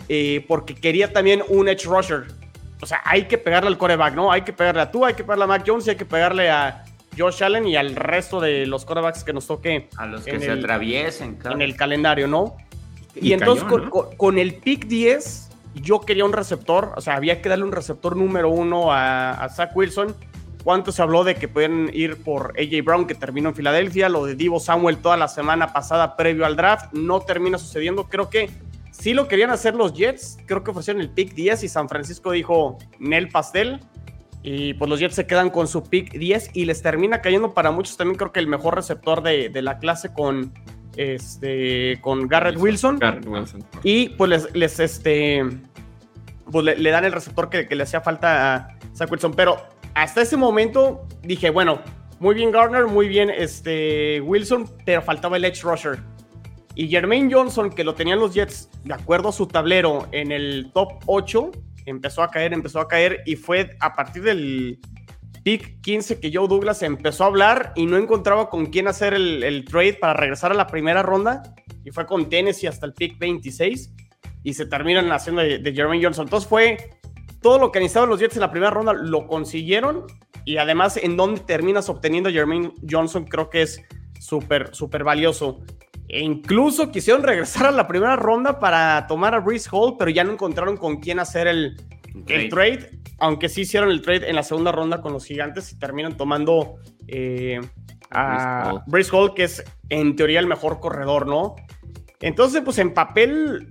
B: eh, porque quería también un edge rusher. O sea, hay que pegarle al coreback, ¿no? Hay que pegarle a tú, hay que pegarle a Mac Jones y hay que pegarle a Josh Allen y al resto de los corebacks que nos toque
D: A los que se
B: el-
D: atraviesen, claro.
B: en el calendario, ¿no? Y,
E: Y
B: entonces con el pick 10, yo quería un receptor, o sea, había que darle un receptor número uno a, Zach Wilson. ¿Cuánto se habló de que pueden ir por AJ Brown, que terminó en Filadelfia? Lo de Divo Samuel toda la semana pasada previo al draft, no termina sucediendo. Creo que sí lo querían hacer los Jets, creo que ofrecieron el pick 10 y San Francisco dijo Nel Pastel. Y pues los Jets se quedan con su pick 10 y les termina cayendo para muchos también creo que el mejor receptor de la clase con, este, con Garrett Wilson.
E: Garrett Wilson.
B: Y pues les, les, este, pues le, le dan el receptor que, que le hacía falta a Zach Wilson. Pero hasta ese momento dije, bueno, muy bien Garner, muy bien este, Wilson, pero faltaba el edge rusher. Y Jermaine Johnson, que lo tenían los Jets de acuerdo a su tablero en el top 8, empezó a caer, empezó a caer y fue a partir del pick 15 que Joe Douglas empezó a hablar y no encontraba con quién hacer el, el trade para regresar a la primera ronda. y fue con Tennessee hasta el pick 26 y se terminan haciendo de, de Jermaine Johnson. Entonces fue todo lo que necesitaban los Jets en la primera ronda, lo consiguieron y además en donde terminas obteniendo a Jermaine Johnson creo que es súper, súper valioso. E incluso quisieron regresar a la primera ronda para tomar a Breeze Hall, pero ya no encontraron con quién hacer el, el trade, aunque sí hicieron el trade en la segunda ronda con los gigantes y terminan tomando eh, a Breeze Hall, que es en teoría el mejor corredor, ¿no? Entonces, pues en papel,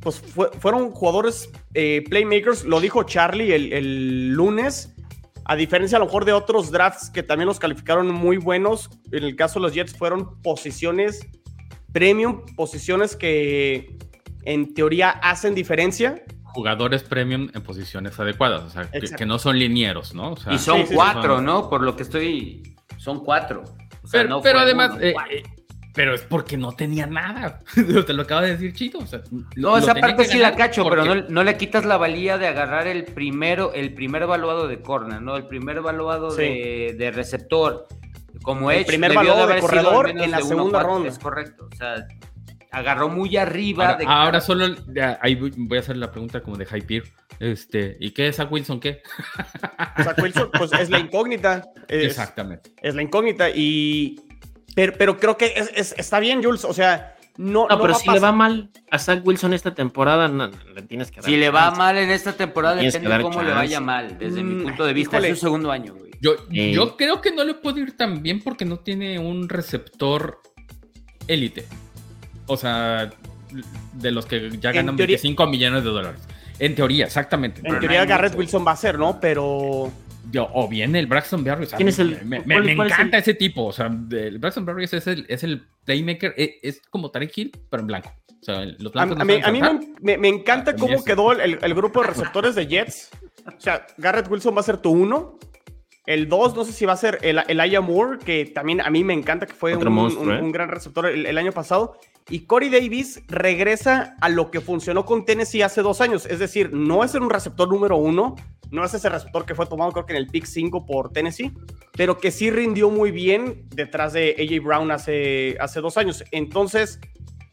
B: pues fueron jugadores eh, playmakers, lo dijo Charlie el, el, lunes, a diferencia a lo mejor de otros drafts que también los calificaron muy buenos, en el caso de los Jets fueron posiciones premium, posiciones que en teoría hacen diferencia
C: jugadores premium en posiciones adecuadas, o sea, que, no son linieros, ¿no? O sea,
D: y son cuatro, ¿no? Por lo que estoy, son cuatro.
C: pero, además, eh, eh, pero es porque no tenía nada. Te lo acabo de decir, Chito. O sea,
D: no, esa parte sí la cacho, pero no, le quitas la valía de agarrar el primero, el primer evaluado de corner, ¿no? El primer evaluado de, receptor. Como
B: el primer evaluado de, corredor en la segunda ronda.
D: Es correcto. O sea, agarró muy arriba.
C: Ahora, de ahora solo ahí voy a hacer la pregunta como de Hype Este, ¿y qué es Zach Wilson qué?
B: Zach Wilson, pues es la incógnita.
C: Exactamente.
B: Es la incógnita. Y. Pero, creo que está bien, Jules. O sea, no.
E: No, pero si le va mal a Zach Wilson esta temporada, no, le tienes que dar.
D: Si le va mal en esta temporada, depende de cómo le vaya mal. Desde mi mm, punto de vista, es su segundo año, güey.
C: Yo, yo creo que no le puede ir tan bien porque no tiene un receptor élite. O sea, de los que ya ganan 25 millones de dólares. En teoría, exactamente.
B: En teoría, Garrett Wilson va a ser, ¿no? Pero.
C: o bien el Braxton. ¿Quién es el, me, encanta ese tipo. O sea, el Braxton Berrios es el, es el playmaker. E, es, como Tarek Hill, pero en blanco. O sea, los
B: blancos a, mí, a mí me, me, encanta ah, cómo quedó el, el, grupo de receptores de Jets. O sea, Garrett Wilson va a ser tu uno. El 2, no sé si va a ser el, el Moore, que también a mí me encanta, que fue un, ¿eh? un, gran receptor el, año pasado. Y Corey Davis regresa a lo que funcionó con Tennessee hace dos años. Es decir, no es un receptor número uno, no es ese receptor que fue tomado creo que en el pick 5 por Tennessee, pero que sí rindió muy bien detrás de AJ Brown hace, hace dos años. Entonces,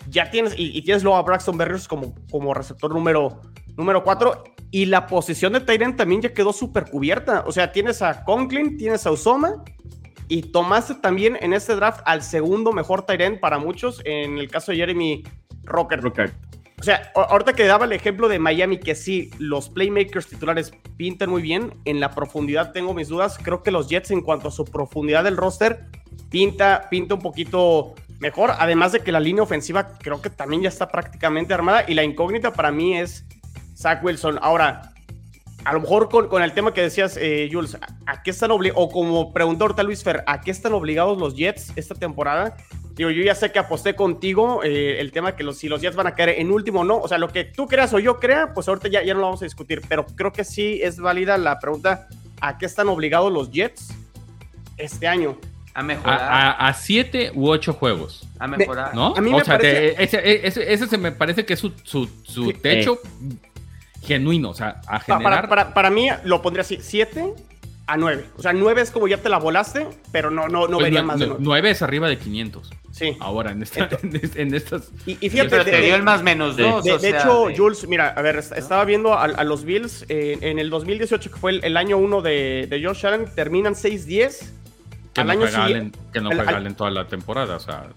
B: ya tienes, y, tienes luego a Braxton Berrios como, como receptor número, número 4. Y la posición de Tyrant también ya quedó súper cubierta. O sea, tienes a Conklin, tienes a Usoma y tomaste también en este draft al segundo mejor Tyrant para muchos, en el caso de Jeremy Rocker. O sea, ahorita que daba el ejemplo de Miami, que sí, los playmakers titulares pintan muy bien, en la profundidad tengo mis dudas. Creo que los Jets, en cuanto a su profundidad del roster, pinta, pinta un poquito mejor. Además de que la línea ofensiva creo que también ya está prácticamente armada. Y la incógnita para mí es Zach Wilson. Ahora, a lo mejor con, el tema que decías, eh, Jules, ¿a, qué están obligados? O como preguntó ahorita Luis Fer, ¿a qué están obligados los Jets esta temporada? Digo, yo ya sé que aposté contigo eh, el tema que los, si los Jets van a caer en último o no. O sea, lo que tú creas o yo crea, pues ahorita ya, ya no lo vamos a discutir. Pero creo que sí es válida la pregunta, ¿a qué están obligados los Jets este año?
D: A mejorar.
C: A, siete u ocho juegos.
D: A mejorar.
C: ¿No? A mí me parece... ese, se me parece que es su, su, techo genuino, o sea, a generar...
B: Para, mí lo pondría así, 7 a 9. O sea, 9 es como ya te la volaste, pero no, no, no pues vería más de 9.
C: 9 es arriba de 500.
B: Sí.
C: Ahora, en, en, estas...
B: Y, fíjate...
D: Te dio el más menos dos,
B: De, hecho, Jules, mira, a ver, estaba viendo a, los Bills en el 2018, que fue el, año 1 de, de Josh Allen, terminan 6-10.
C: Que, al no año siguiente, que no regalen toda la temporada, o sea...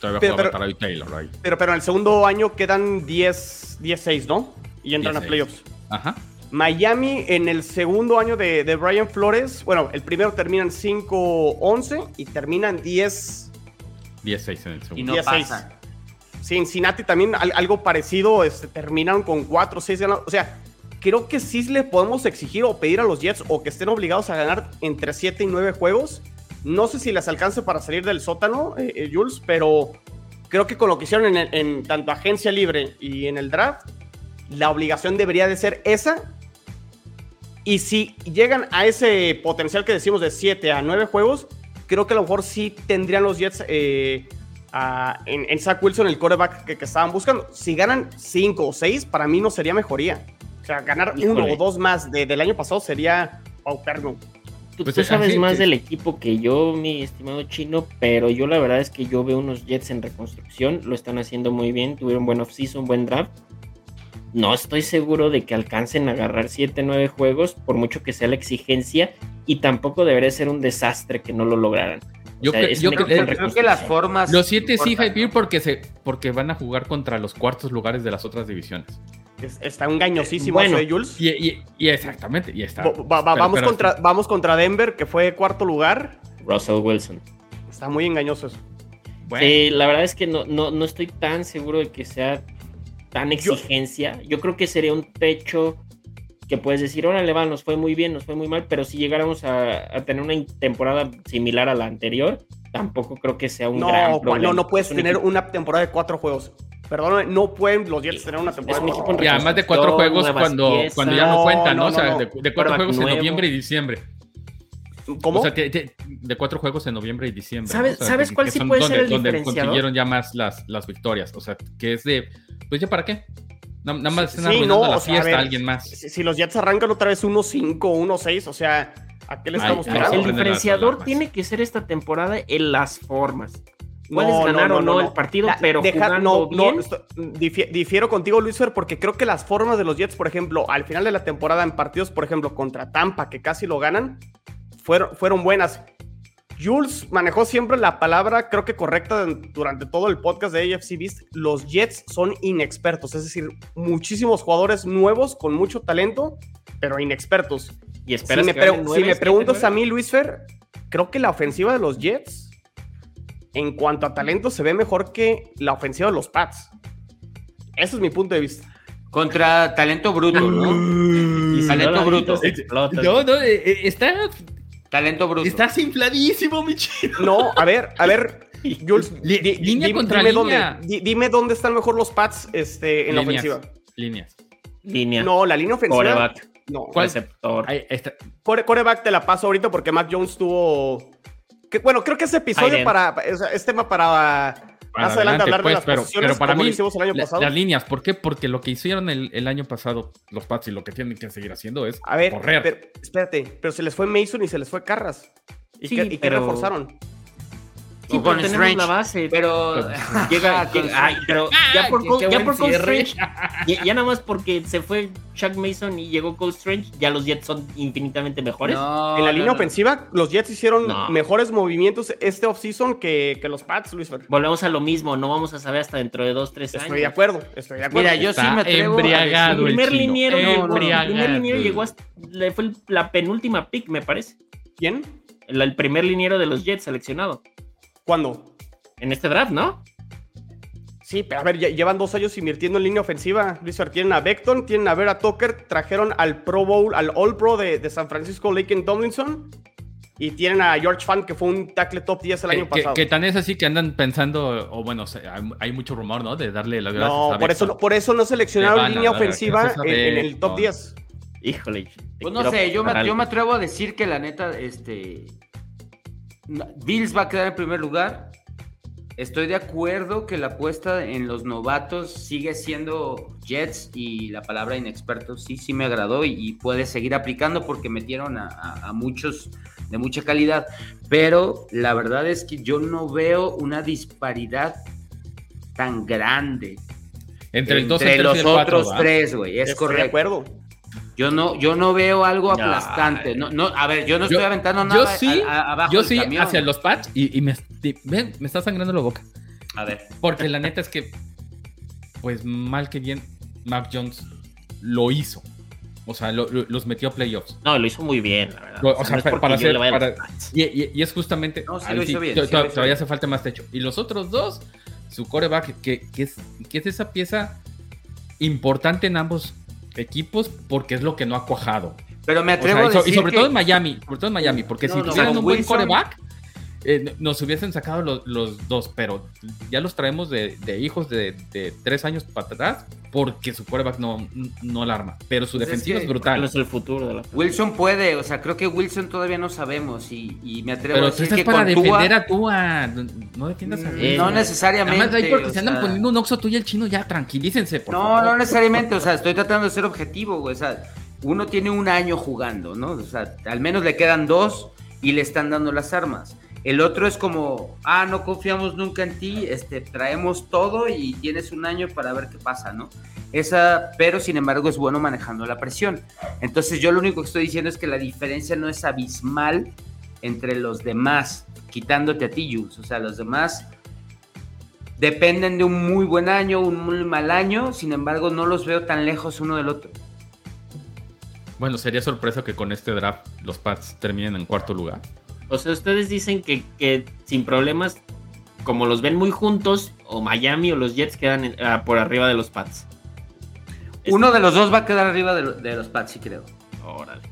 C: Todavía pero, pero, Taylor ahí.
B: Pero, pero en el segundo año quedan 10-6, ¿no? Y entran a playoffs.
C: Ajá.
B: Miami en el segundo año de, de Brian Flores, bueno, el primero terminan 5-11 y terminan 10.
C: 10-6 en el segundo.
D: Y no pasa.
B: Cincinnati también algo parecido, este, terminaron con 4 6 ganados. O sea, creo que sí le podemos exigir o pedir a los Jets o que estén obligados a ganar entre 7 y 9 juegos. No sé si les alcance para salir del sótano, eh, eh, Jules, pero creo que con lo que hicieron en, en tanto agencia libre y en el draft, la obligación debería de ser esa. Y si llegan a ese potencial que decimos de 7 a 9 juegos, creo que a lo mejor sí tendrían los Jets eh, en, en, Zach Wilson el quarterback que, estaban buscando. Si ganan 5 o 6, para mí no sería mejoría. O sea, ganar uno o dos más del año pasado sería pauperno.
E: Tú,
C: Pues,
E: tú
C: eh,
E: sabes más
C: que-
E: del equipo que yo, mi estimado chino, pero yo la verdad es que yo veo unos Jets en reconstrucción, lo están haciendo muy bien, tuvieron buen offseason, buen draft. No estoy seguro de que alcancen a agarrar 7, 9 juegos, por mucho que sea la exigencia, y tampoco debería ser un desastre que no lo lograran. O
C: Yo
E: sea, un
C: creo-
D: que las formas.
C: Los siete sí
D: importan,
C: hypear
D: ¿no?
C: porque, se, porque van a jugar contra los cuartos lugares de las otras divisiones.
B: Es- está engañosísimo
E: Bueno.
B: eso de Jules.
C: Y, y- y exactamente, y está.
B: Va- va- va-
C: pero-
B: vamos,
C: pero-
B: contra, vamos contra Denver, que fue cuarto lugar.
E: Russell Wilson.
B: Está muy engañoso eso.
C: Bueno,
E: Sí, la verdad es que no, no, no estoy tan seguro de que sea tan exigencia. Yo, creo que sería un techo que puedes decir, órale, va, nos fue muy bien, nos fue muy mal, pero si llegáramos a, a tener una temporada similar a la anterior, tampoco creo que sea un
B: No,
E: gran problema.
B: no, no puedes
E: Es un
B: tener
E: equipo-
B: una temporada de cuatro juegos. Perdóname, no pueden los Jets tener una
E: Es
B: temporada
E: un
B: de cuatro
E: en
C: y además de cuatro juegos cuando,
E: piezas.
C: cuando ya no,
B: No,
C: cuentan, ¿no?
B: no,
C: O sea,
B: no,
C: de,
B: no.
C: de cuatro juegos en noviembre y diciembre.
B: ¿Cómo?
C: O sea, te- te- de cuatro juegos en noviembre y diciembre.
E: ¿Sabes-.
C: O sea,
E: sabes
C: que-
E: cuál
C: que
E: sí puede
C: donde,
E: ser el
C: donde
E: diferenciador?
C: consiguieron ya más las, las victorias. O sea, que es de, pues ya para qué. Na- Nada más están
B: Sí,
C: arruinando
B: no,
C: la
B: o sea, a
C: fiesta
B: ver,
C: a alguien más.
B: Si, si los Jets arrancan otra vez 1-5 o 1-6, o sea, ¿a qué le estamos
C: ay,
E: El
C: las
E: diferenciador tiene que ser esta temporada en las formas.
B: No,
E: Puedes
B: no,
E: ganar
B: no,
E: o no,
B: no,
E: el partido,
B: La-
E: pero
B: deja-
E: jugando
B: no,
E: bien.
B: no, esto- difi- difiero contigo, Luisfer, porque creo que las formas de los Jets, por ejemplo, al final de la temporada en partidos, por ejemplo, contra Tampa, que casi lo ganan, fueron, fueron buenas. Jules manejó siempre la palabra, creo que correcta durante todo el podcast de AFC Beast. Los Jets son inexpertos, es decir, muchísimos jugadores nuevos con mucho talento, pero inexpertos.
E: y
B: Si me, pre- si me preguntas a mí, Luis Fer, creo que la ofensiva de los Jets, en cuanto a talento, se ve mejor que la ofensiva de los Pats. Ese es mi punto de vista.
D: Contra talento bruto, ¿no?
E: Y
D: talento bruto.
C: No, no, eh, eh, está,
D: Talento bruto.
C: estás infladísimo, mi.
B: No, a ver, a ver, Jules,
C: Li-
B: di-
C: línea
B: di-
C: contra
B: dime
C: línea.
B: Dónde, di- dime dónde están mejor los Pats este, en la ofensiva.
C: Líneas.
E: Línea,
B: No, la línea ofensiva.
E: coreback,
B: No,
C: ¿Cuál?
E: receptor.
C: Ahí está.
B: Core- coreback te la paso ahorita porque Mac Jones tuvo. que- bueno, creo que es episodio para. o sea, es tema para.
C: Para
B: más adelante hablar
C: pues,
B: de las
C: pero, pero para mí,
B: el año
C: la-
B: pasado.
C: las líneas, ¿por qué? Porque lo que hicieron el, el año pasado los Pats y lo que tienen que seguir haciendo es
B: A ver,
C: correr.
B: pero- espérate, pero se les fue Mason y se les fue Carras. ¿Y,
E: Sí,
B: qué, y qué
E: pero-
B: reforzaron?
E: Sí,
D: O
E: pero tenemos
D: Strange.
E: la base.
D: Pero.
E: Llega, llega- ay, pero ya por,
C: qué-
E: Cole-
C: qué
E: ya por Cole
C: cierre.
E: Strange, ya, ya nada más porque se fue Chuck Mason y llegó Cole Strange, ya los Jets son infinitamente mejores.
D: No,
B: en la
D: no,
B: línea
D: no.
B: ofensiva, los Jets hicieron
E: No.
B: mejores movimientos este offseason que, que los Pats, Luis.
E: Volvemos a lo mismo, no vamos a saber hasta dentro de dos, tres años.
B: Estoy de acuerdo, estoy de acuerdo.
D: Mira, yo sí me atrevo.
C: embriagado.
E: El
D: decir-
E: primer
C: el
E: liniero, el primer liniero llegó hasta, le fue la penúltima pick, me parece.
B: ¿Quién?
E: El, el primer liniero de los Jets seleccionado
B: ¿Cuándo?
E: en este draft, ¿no?
B: Sí, pero a ver, ya llevan dos años invirtiendo en línea ofensiva. Luis Fer, tienen a Beckton, tienen a Vera Tucker, trajeron al Pro Bowl, al All Pro de, de San Francisco, Laken Tomlinson. Y tienen a George Fan, que fue un tackle top 10 el
C: Que,
B: año pasado.
C: que tan es así que andan pensando, o bueno, hay, hay mucho rumor, ¿no? De darle las gracias
B: No,
C: a
B: por eso, no- por eso no seleccionaron línea
C: dar
B: ofensiva en, en el top
C: Beckton.
B: 10.
E: Híjole.
D: Pues no sé, yo me, yo me atrevo a decir que la neta, este. Bills va a quedar en primer lugar. Estoy de acuerdo que la apuesta en los novatos sigue siendo Jets y la palabra inexpertos sí, sí me agradó y, y puede seguir aplicando porque metieron a, a- a muchos de mucha calidad. Pero la verdad es que yo no veo una disparidad tan grande
C: Entre el 2, el
D: entre
C: 3
D: los
C: y el 4.
D: otros tres, güey. Es
B: Estoy de
D: correcto.
B: acuerdo.
D: Yo no, yo no veo algo aplastante. No, no, a ver, yo no
C: Yo-
D: estoy aventando
C: Yo
D: nada
C: sí,
D: a- a- abajo
C: yo sí
D: camión.
C: hacia los Pats y, y me, y- ven, me está sangrando la boca.
D: A ver.
C: Porque la neta es que, pues mal que bien, Mac Jones lo hizo. O sea, lo- lo- los metió a playoffs.
E: No, lo hizo muy bien, la verdad.
C: O sea,
E: no
C: para
E: yo
C: hacer- para-. Y, y- y es justamente.
D: No, sí lo hizo bien, sí lo
C: todavía hace falta más techo. Y los otros dos, su coreback, que, que es, que es esa pieza importante en ambos equipos porque es lo que no ha cuajado.
D: Pero me
C: O sea,
D: atrevo
C: y,
D: a decir
C: y sobre
D: que-
C: todo en Miami, sobre todo en Miami, porque
D: No,
C: si
D: no,
C: tuvieran un buen
D: Wilson-
C: coreback, eh, nos hubiesen sacado los, los dos, pero ya los traemos de, de hijos de, de tres años para atrás porque su coreback no, no la arma, pero su
D: Pues es
C: defensiva
D: que-
C: es
E: Él
C: brutal.
E: es el futuro de la
D: Wilson puede, o sea, creo que Wilson todavía no sabemos y, y me atrevo a
C: Pero tú
D: decir
C: estás
D: que
C: para defender
D: Tua-
C: a Tua, no, defiendas a
D: Mm,
C: Wilson.
D: no necesariamente.
C: Nada más ahí porque se andan
D: sea,
C: poniendo un oxo tú y el chino, ya tranquilícense, por
D: No,
C: favor.
D: no necesariamente, o sea, estoy tratando de ser objetivo, güey, o sea, uno tiene un año jugando, ¿no? O sea, al menos le quedan dos y le están dando las armas. El otro es como, ah, no confiamos nunca en ti, este, traemos todo y tienes un año para ver qué pasa, ¿no? Esa, pero sin embargo es bueno manejando la presión. Entonces yo lo único que estoy diciendo es que la diferencia no es abismal entre los demás, quitándote a ti, Jules. O sea, los demás dependen de un muy buen año, un muy mal año, sin embargo no los veo tan lejos uno del otro.
C: Bueno, sería sorpresa que con este draft los Pats terminen en cuarto lugar.
E: O sea, ustedes dicen que, que sin problemas, como los ven muy juntos, o Miami o los Jets quedan en- ah, por arriba de los Pats.
D: Uno de los dos va a quedar arriba de, de los Pats, sí creo.
E: Órale.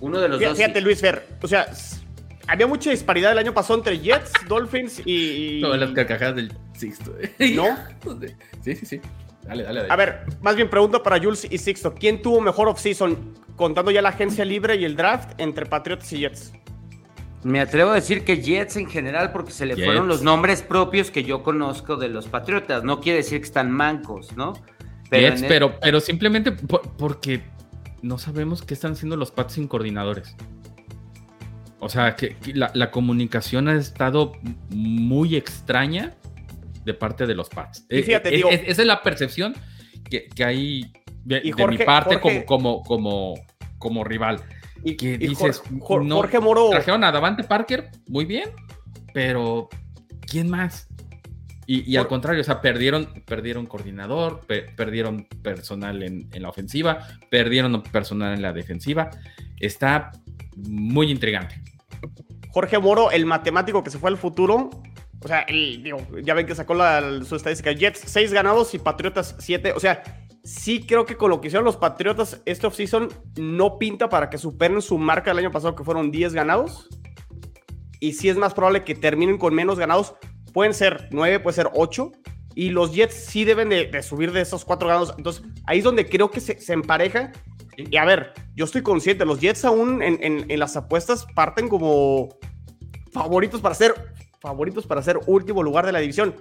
D: Uno de los
B: Fíjate,
D: dos.
B: fíjate,
D: sí.
B: Luis Fer. O sea, había mucha disparidad el año pasado entre Jets, Dolphins y.
C: Todas las carcajadas del Sixto.
B: ¿No?
C: Sí, sí, sí. Dale, dale, dale.
B: A ver, más bien pregunta para Jules y Sixto. ¿Quién tuvo mejor offseason contando ya la agencia libre y el draft entre Patriots y Jets?
D: Me atrevo a decir que Jets en general, porque se le
C: Jets.
D: fueron los nombres propios que yo conozco de los Patriotas. No quiere decir que están mancos, ¿no?
C: Jets,
D: en el-
C: pero, pero simplemente por- porque no sabemos qué están haciendo los Pats sin coordinadores. O sea, que, que la, la comunicación ha estado muy extraña de parte de los Pats.
B: Y fíjate,
C: Eh, eh,
B: digo-
C: es- esa es la percepción que, que hay de, mi parte
B: Jorge-
C: como, como, como, como rival.
B: Y,
C: Que
B: y
C: dices, no,
B: Jorge Moro.
C: Trajeron a Davante Parker, muy bien, pero ¿quién más? Y, y al contrario, o sea, perdieron, perdieron coordinador, pe- perdieron personal en, en la ofensiva, perdieron personal en la defensiva. Está muy intrigante.
B: Jorge Moro, el matemático que se fue al futuro. O sea, el- digo, ya ven que sacó la, su estadística. Jets 6 ganados y Patriotas 7. O sea, sí creo que con lo que hicieron los Patriotas este offseason no pinta para que superen su marca del año pasado que fueron 10 ganados. Y sí es más probable que terminen con menos ganados. Pueden ser 9, puede ser 8. Y los Jets sí deben de, de subir de esos 4 ganados. Entonces, ahí es donde creo que se, se empareja. Y a ver, yo estoy consciente, los Jets aún en, en- en las apuestas parten como favoritos para ser favoritos para ser último lugar de la división.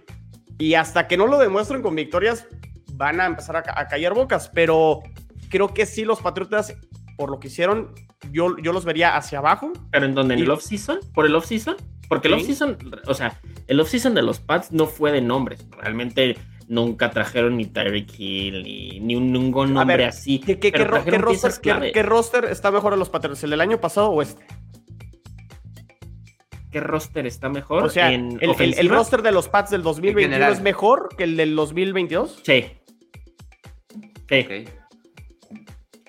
B: Y hasta que no lo demuestren con victorias, van a empezar a, ca- a callar bocas. Pero creo que sí, los Patriotas, por lo que hicieron, yo, yo los vería hacia abajo.
E: ¿Pero en dónde? ¿En
B: Y-
E: el off-season? ¿Por el off-season? Porque el
B: Sí.
E: off-season, o sea, el off-season de los Pats no fue de nombres. Realmente nunca trajeron ni Tyreek Hill, ni, ni un ningún
B: A
E: nombre
B: ver,
E: así.
B: ¿Qué, qué-
E: pero
B: qué ro- qué
E: trajeron
B: roster, qué- roster está mejor en los Patriotas? ¿El del año pasado o este?
E: ¿Qué roster está mejor?
B: O sea,
E: en
B: el, el- roster de los Pats del 2021
D: general.
B: es mejor que el del 2022.
E: Sí. Sí.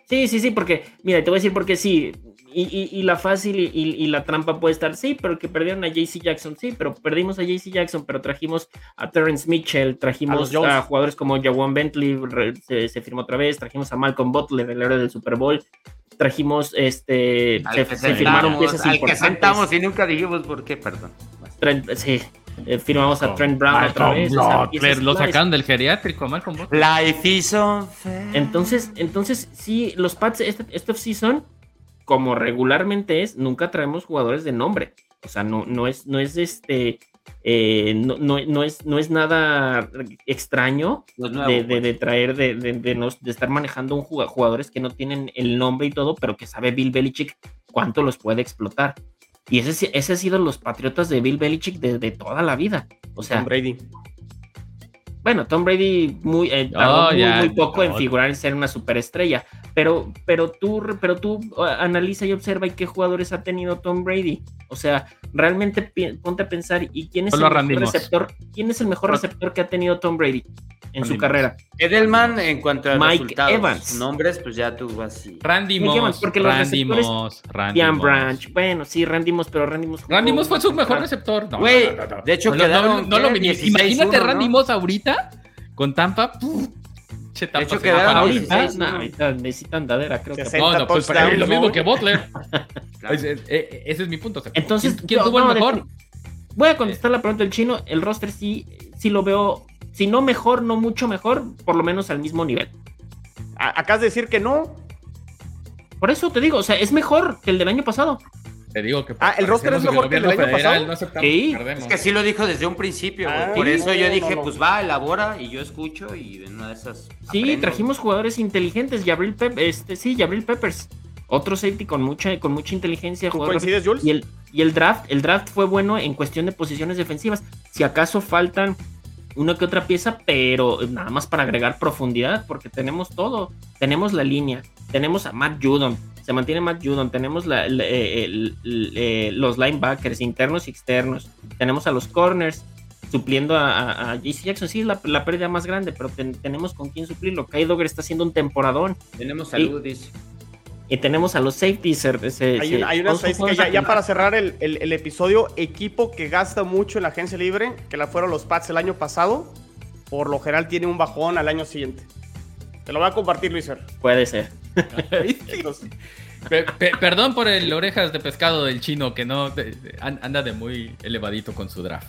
E: Sí, sí, sí, porque, mira, te voy a decir porque sí. Y, y- y la fácil y, la trampa puede estar, sí, pero que perdieron a JC Jackson, sí, pero perdimos a JC Jackson, pero trajimos a Terrence Mitchell, trajimos a, jugadores como Jawan Bentley, se, se firmó otra vez, trajimos a Malcolm Butler, el héroe del Super Bowl, trajimos, este,
D: Al
E: se,
D: que
E: se firmaron piezas
D: al que
E: importantes.
D: sentamos y nunca dijimos por qué, perdón.
E: Sí, eh, firmamos a Trent Brown otra vez. o sea, piezas
C: lo sacaron del geriátrico, Malcolm Butler.
D: Life is.
E: Entonces, entonces, sí, los Pats, este, este off-season, como regularmente es, nunca traemos jugadores de nombre. O sea, no, no es, no es este, eh, no, no, no es, no es nada extraño de, de-
D: pues.
E: de traer, de, de, de nos- de estar manejando un juga- jugadores que no tienen el nombre y todo, pero que sabe Bill Belichick cuánto los puede explotar. Y ese, sí- ese ha sido los patriotas de Bill Belichick de, de toda la vida. O sea,
B: Tom Brady.
E: bueno, Tom Brady muy, eh,
C: Oh,
E: tardó muy,
C: ya,
E: muy poco en figurar en ser una superestrella, pero, pero tú, pero tú uh, analiza y observa y qué jugadores ha tenido Tom Brady. O sea, realmente ponte a pensar y quién es
C: Solo
E: el mejor receptor, quién es el mejor receptor que ha tenido Tom Brady en
C: Randy
E: su carrera.
D: Edelman, en cuanto a
E: Mike
D: resultados,
E: Evans.
D: nombres, pues ya tú así.
C: Randy
E: Evans,
C: Moss,
E: porque los
C: Randy Moss, Randy
E: Ian
C: Moss.
E: Branch, bueno, sí, Randy Moss, pero Randy Moss.
C: Randy Moss fue su mejor receptor. No,
D: Güey,
C: no, no, no.
D: de hecho
C: No, no,
D: quedaron,
C: no, lo
D: ¿qué?
C: mini-
D: 16-1,
C: Imagínate
D: ¿no?
C: Randy Moss ahorita con Tampa. puf, che, Tampa
D: hecho,
C: se va
D: quedaron
C: para
E: Ahorita,
C: abajo.
D: 16,
E: no,
D: ¿no?
E: ahorita necesitan dadera, creo que.
B: 60
C: No, no, pues para lo mismo que Butler.
D: Claro.
C: Eh, ese es mi punto. o sea,
E: Entonces,
C: ¿quién, quién tuvo el mejor?
E: Voy a contestar la pregunta del chino. El roster sí, sí lo veo, si no mejor, no mucho mejor, por lo menos al mismo nivel.
B: Acabas de decir que no.
E: Por eso te digo, o sea, es mejor que el del año pasado.
C: Te digo que.
B: Ah, el roster es mejor que el año pasado.
C: No
E: Sí.
D: Es que sí lo dijo desde un principio.
B: Ah,
D: Por
B: sí.
D: eso yo dije,
B: no, no.
D: pues va, elabora y yo escucho y en una de esas.
E: Sí,
D: aprendo.
E: trajimos jugadores inteligentes. Jabril Pep, este, sí, Jabril Peppers. Otro safety con mucha, con mucha inteligencia.
B: ¿Tú coincides, Jules?
E: Y el, y el draft, el draft fue bueno en cuestión de posiciones defensivas. Si acaso faltan una que otra pieza, pero nada más para agregar profundidad, porque tenemos todo. Tenemos la línea, tenemos a Matt Judon, se mantiene Matt Judon, tenemos la- eh, el- el- eh, los linebackers internos y externos, tenemos a los corners supliendo a, a, a JC Jackson. Sí, es la, la pérdida más grande, pero ten- tenemos con quién suplirlo. Kai Dogger está haciendo un temporadón.
D: Tenemos salud, dice.
E: Y tenemos a los safeties. se-
B: Hay, una- hay una
E: todos son
B: estadística,
E: juegos
B: ya, ya para cerrar el, el- el episodio, equipo que gasta mucho en la agencia libre, que la fueron los Pats el año pasado, por lo general tiene un bajón al año siguiente. Te lo voy a compartir, Luis Fer.
E: Puede ser.
B: Entonces,
C: Pe- pe- perdón por el orejas de pescado del chino que no de- de- an- anda de muy elevadito con su draft.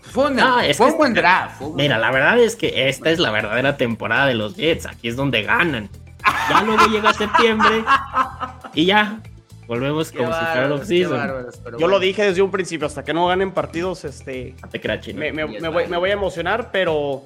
D: Fue, un-
E: Ah, es
D: fue
E: que
D: un buen
E: este-
D: draft. fue un buen
E: Mira, la verdad es que esta es la verdadera temporada de los Jets. Aquí es donde ganan. Ya luego llega septiembre y ya volvemos
D: Qué
E: como si fuera
D: bárbaros, pero
B: yo lo dije desde un principio, hasta que no ganen partidos, este,
E: te
B: me, voy, me voy a emocionar, pero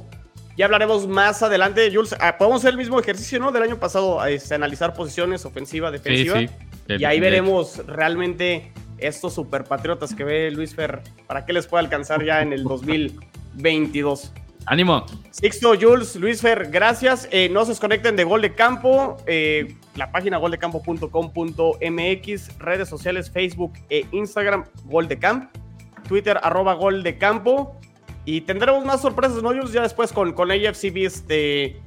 B: ya hablaremos más adelante. Jules, ah, podemos hacer el mismo ejercicio, ¿no? Del año pasado, este, analizar posiciones, ofensiva, defensiva. Y ahí veremos realmente estos superpatriotas que ve Luis Fer, para qué les puede alcanzar ya en el 2022.
C: ¡Ánimo!
B: Sixto, Jules, Luis Fer, gracias. Eh, no se desconecten de Gol de Campo, eh, la página goldecampo.com.mx, redes sociales Facebook e Instagram, Gol de Camp, Twitter, arroba Gol de Campo. Y tendremos más sorpresas, ¿no, Jules? Ya después con, con AFC este,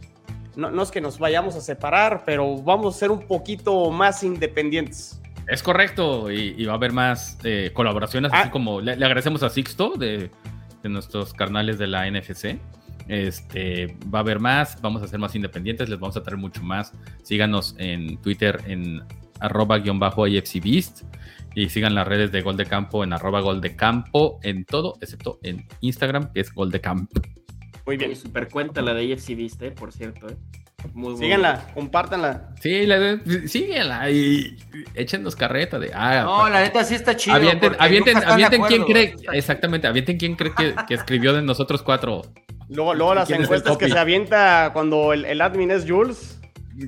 B: no, no es que nos vayamos a separar, pero vamos a ser un poquito más independientes.
C: Es correcto, y, y va a haber más eh, colaboraciones,
B: Ah.
C: así como le, le agradecemos a Sixto de, de nuestros carnales de la NFC. Este, va a haber más, vamos a ser más independientes, les vamos a traer mucho más. Síganos en Twitter en arroba guion bajo AFCBeast y sigan las redes de Gol de Campo en arroba Gol de Campo en todo, excepto en Instagram, que es Gol de Camp.
B: Muy bien.
E: Super cuenta la de AFC Viste, por cierto. ¿eh? Muy, muy
B: Síganla, compártanla.
C: Sí, la, síguenla y échenos carreta de... Ah,
D: No, la neta sí está chido.
C: Avienten, avienten, avienten quién cree,
D: Está-
C: exactamente, avienten quién cree que, que escribió de nosotros cuatro.
B: Luego, luego las
C: ¿Quién es
B: encuestas que se avienta cuando el, el admin es Jules.
E: Sí,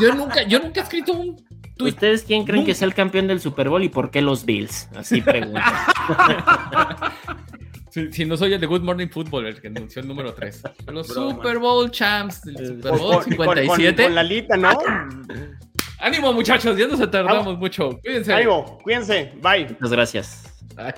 C: yo nunca, yo nunca he escrito un tuit.
E: ¿Ustedes quién creen que sea el campeón del Super Bowl y por qué los Bills? Así preguntan.
C: Si, si no soy el de Good Morning Football, el que anunció el número 3. Los
D: Broma.
C: Super Bowl champs del Super
B: Con,
C: Bowl
B: con- con- con-
C: 57.
B: con la lita, ¿no?
C: Ánimo, muchachos, ya nos tardamos mucho. Cuídense.
B: Ánimo, cuídense. Bye.
E: Muchas gracias.
C: Ay.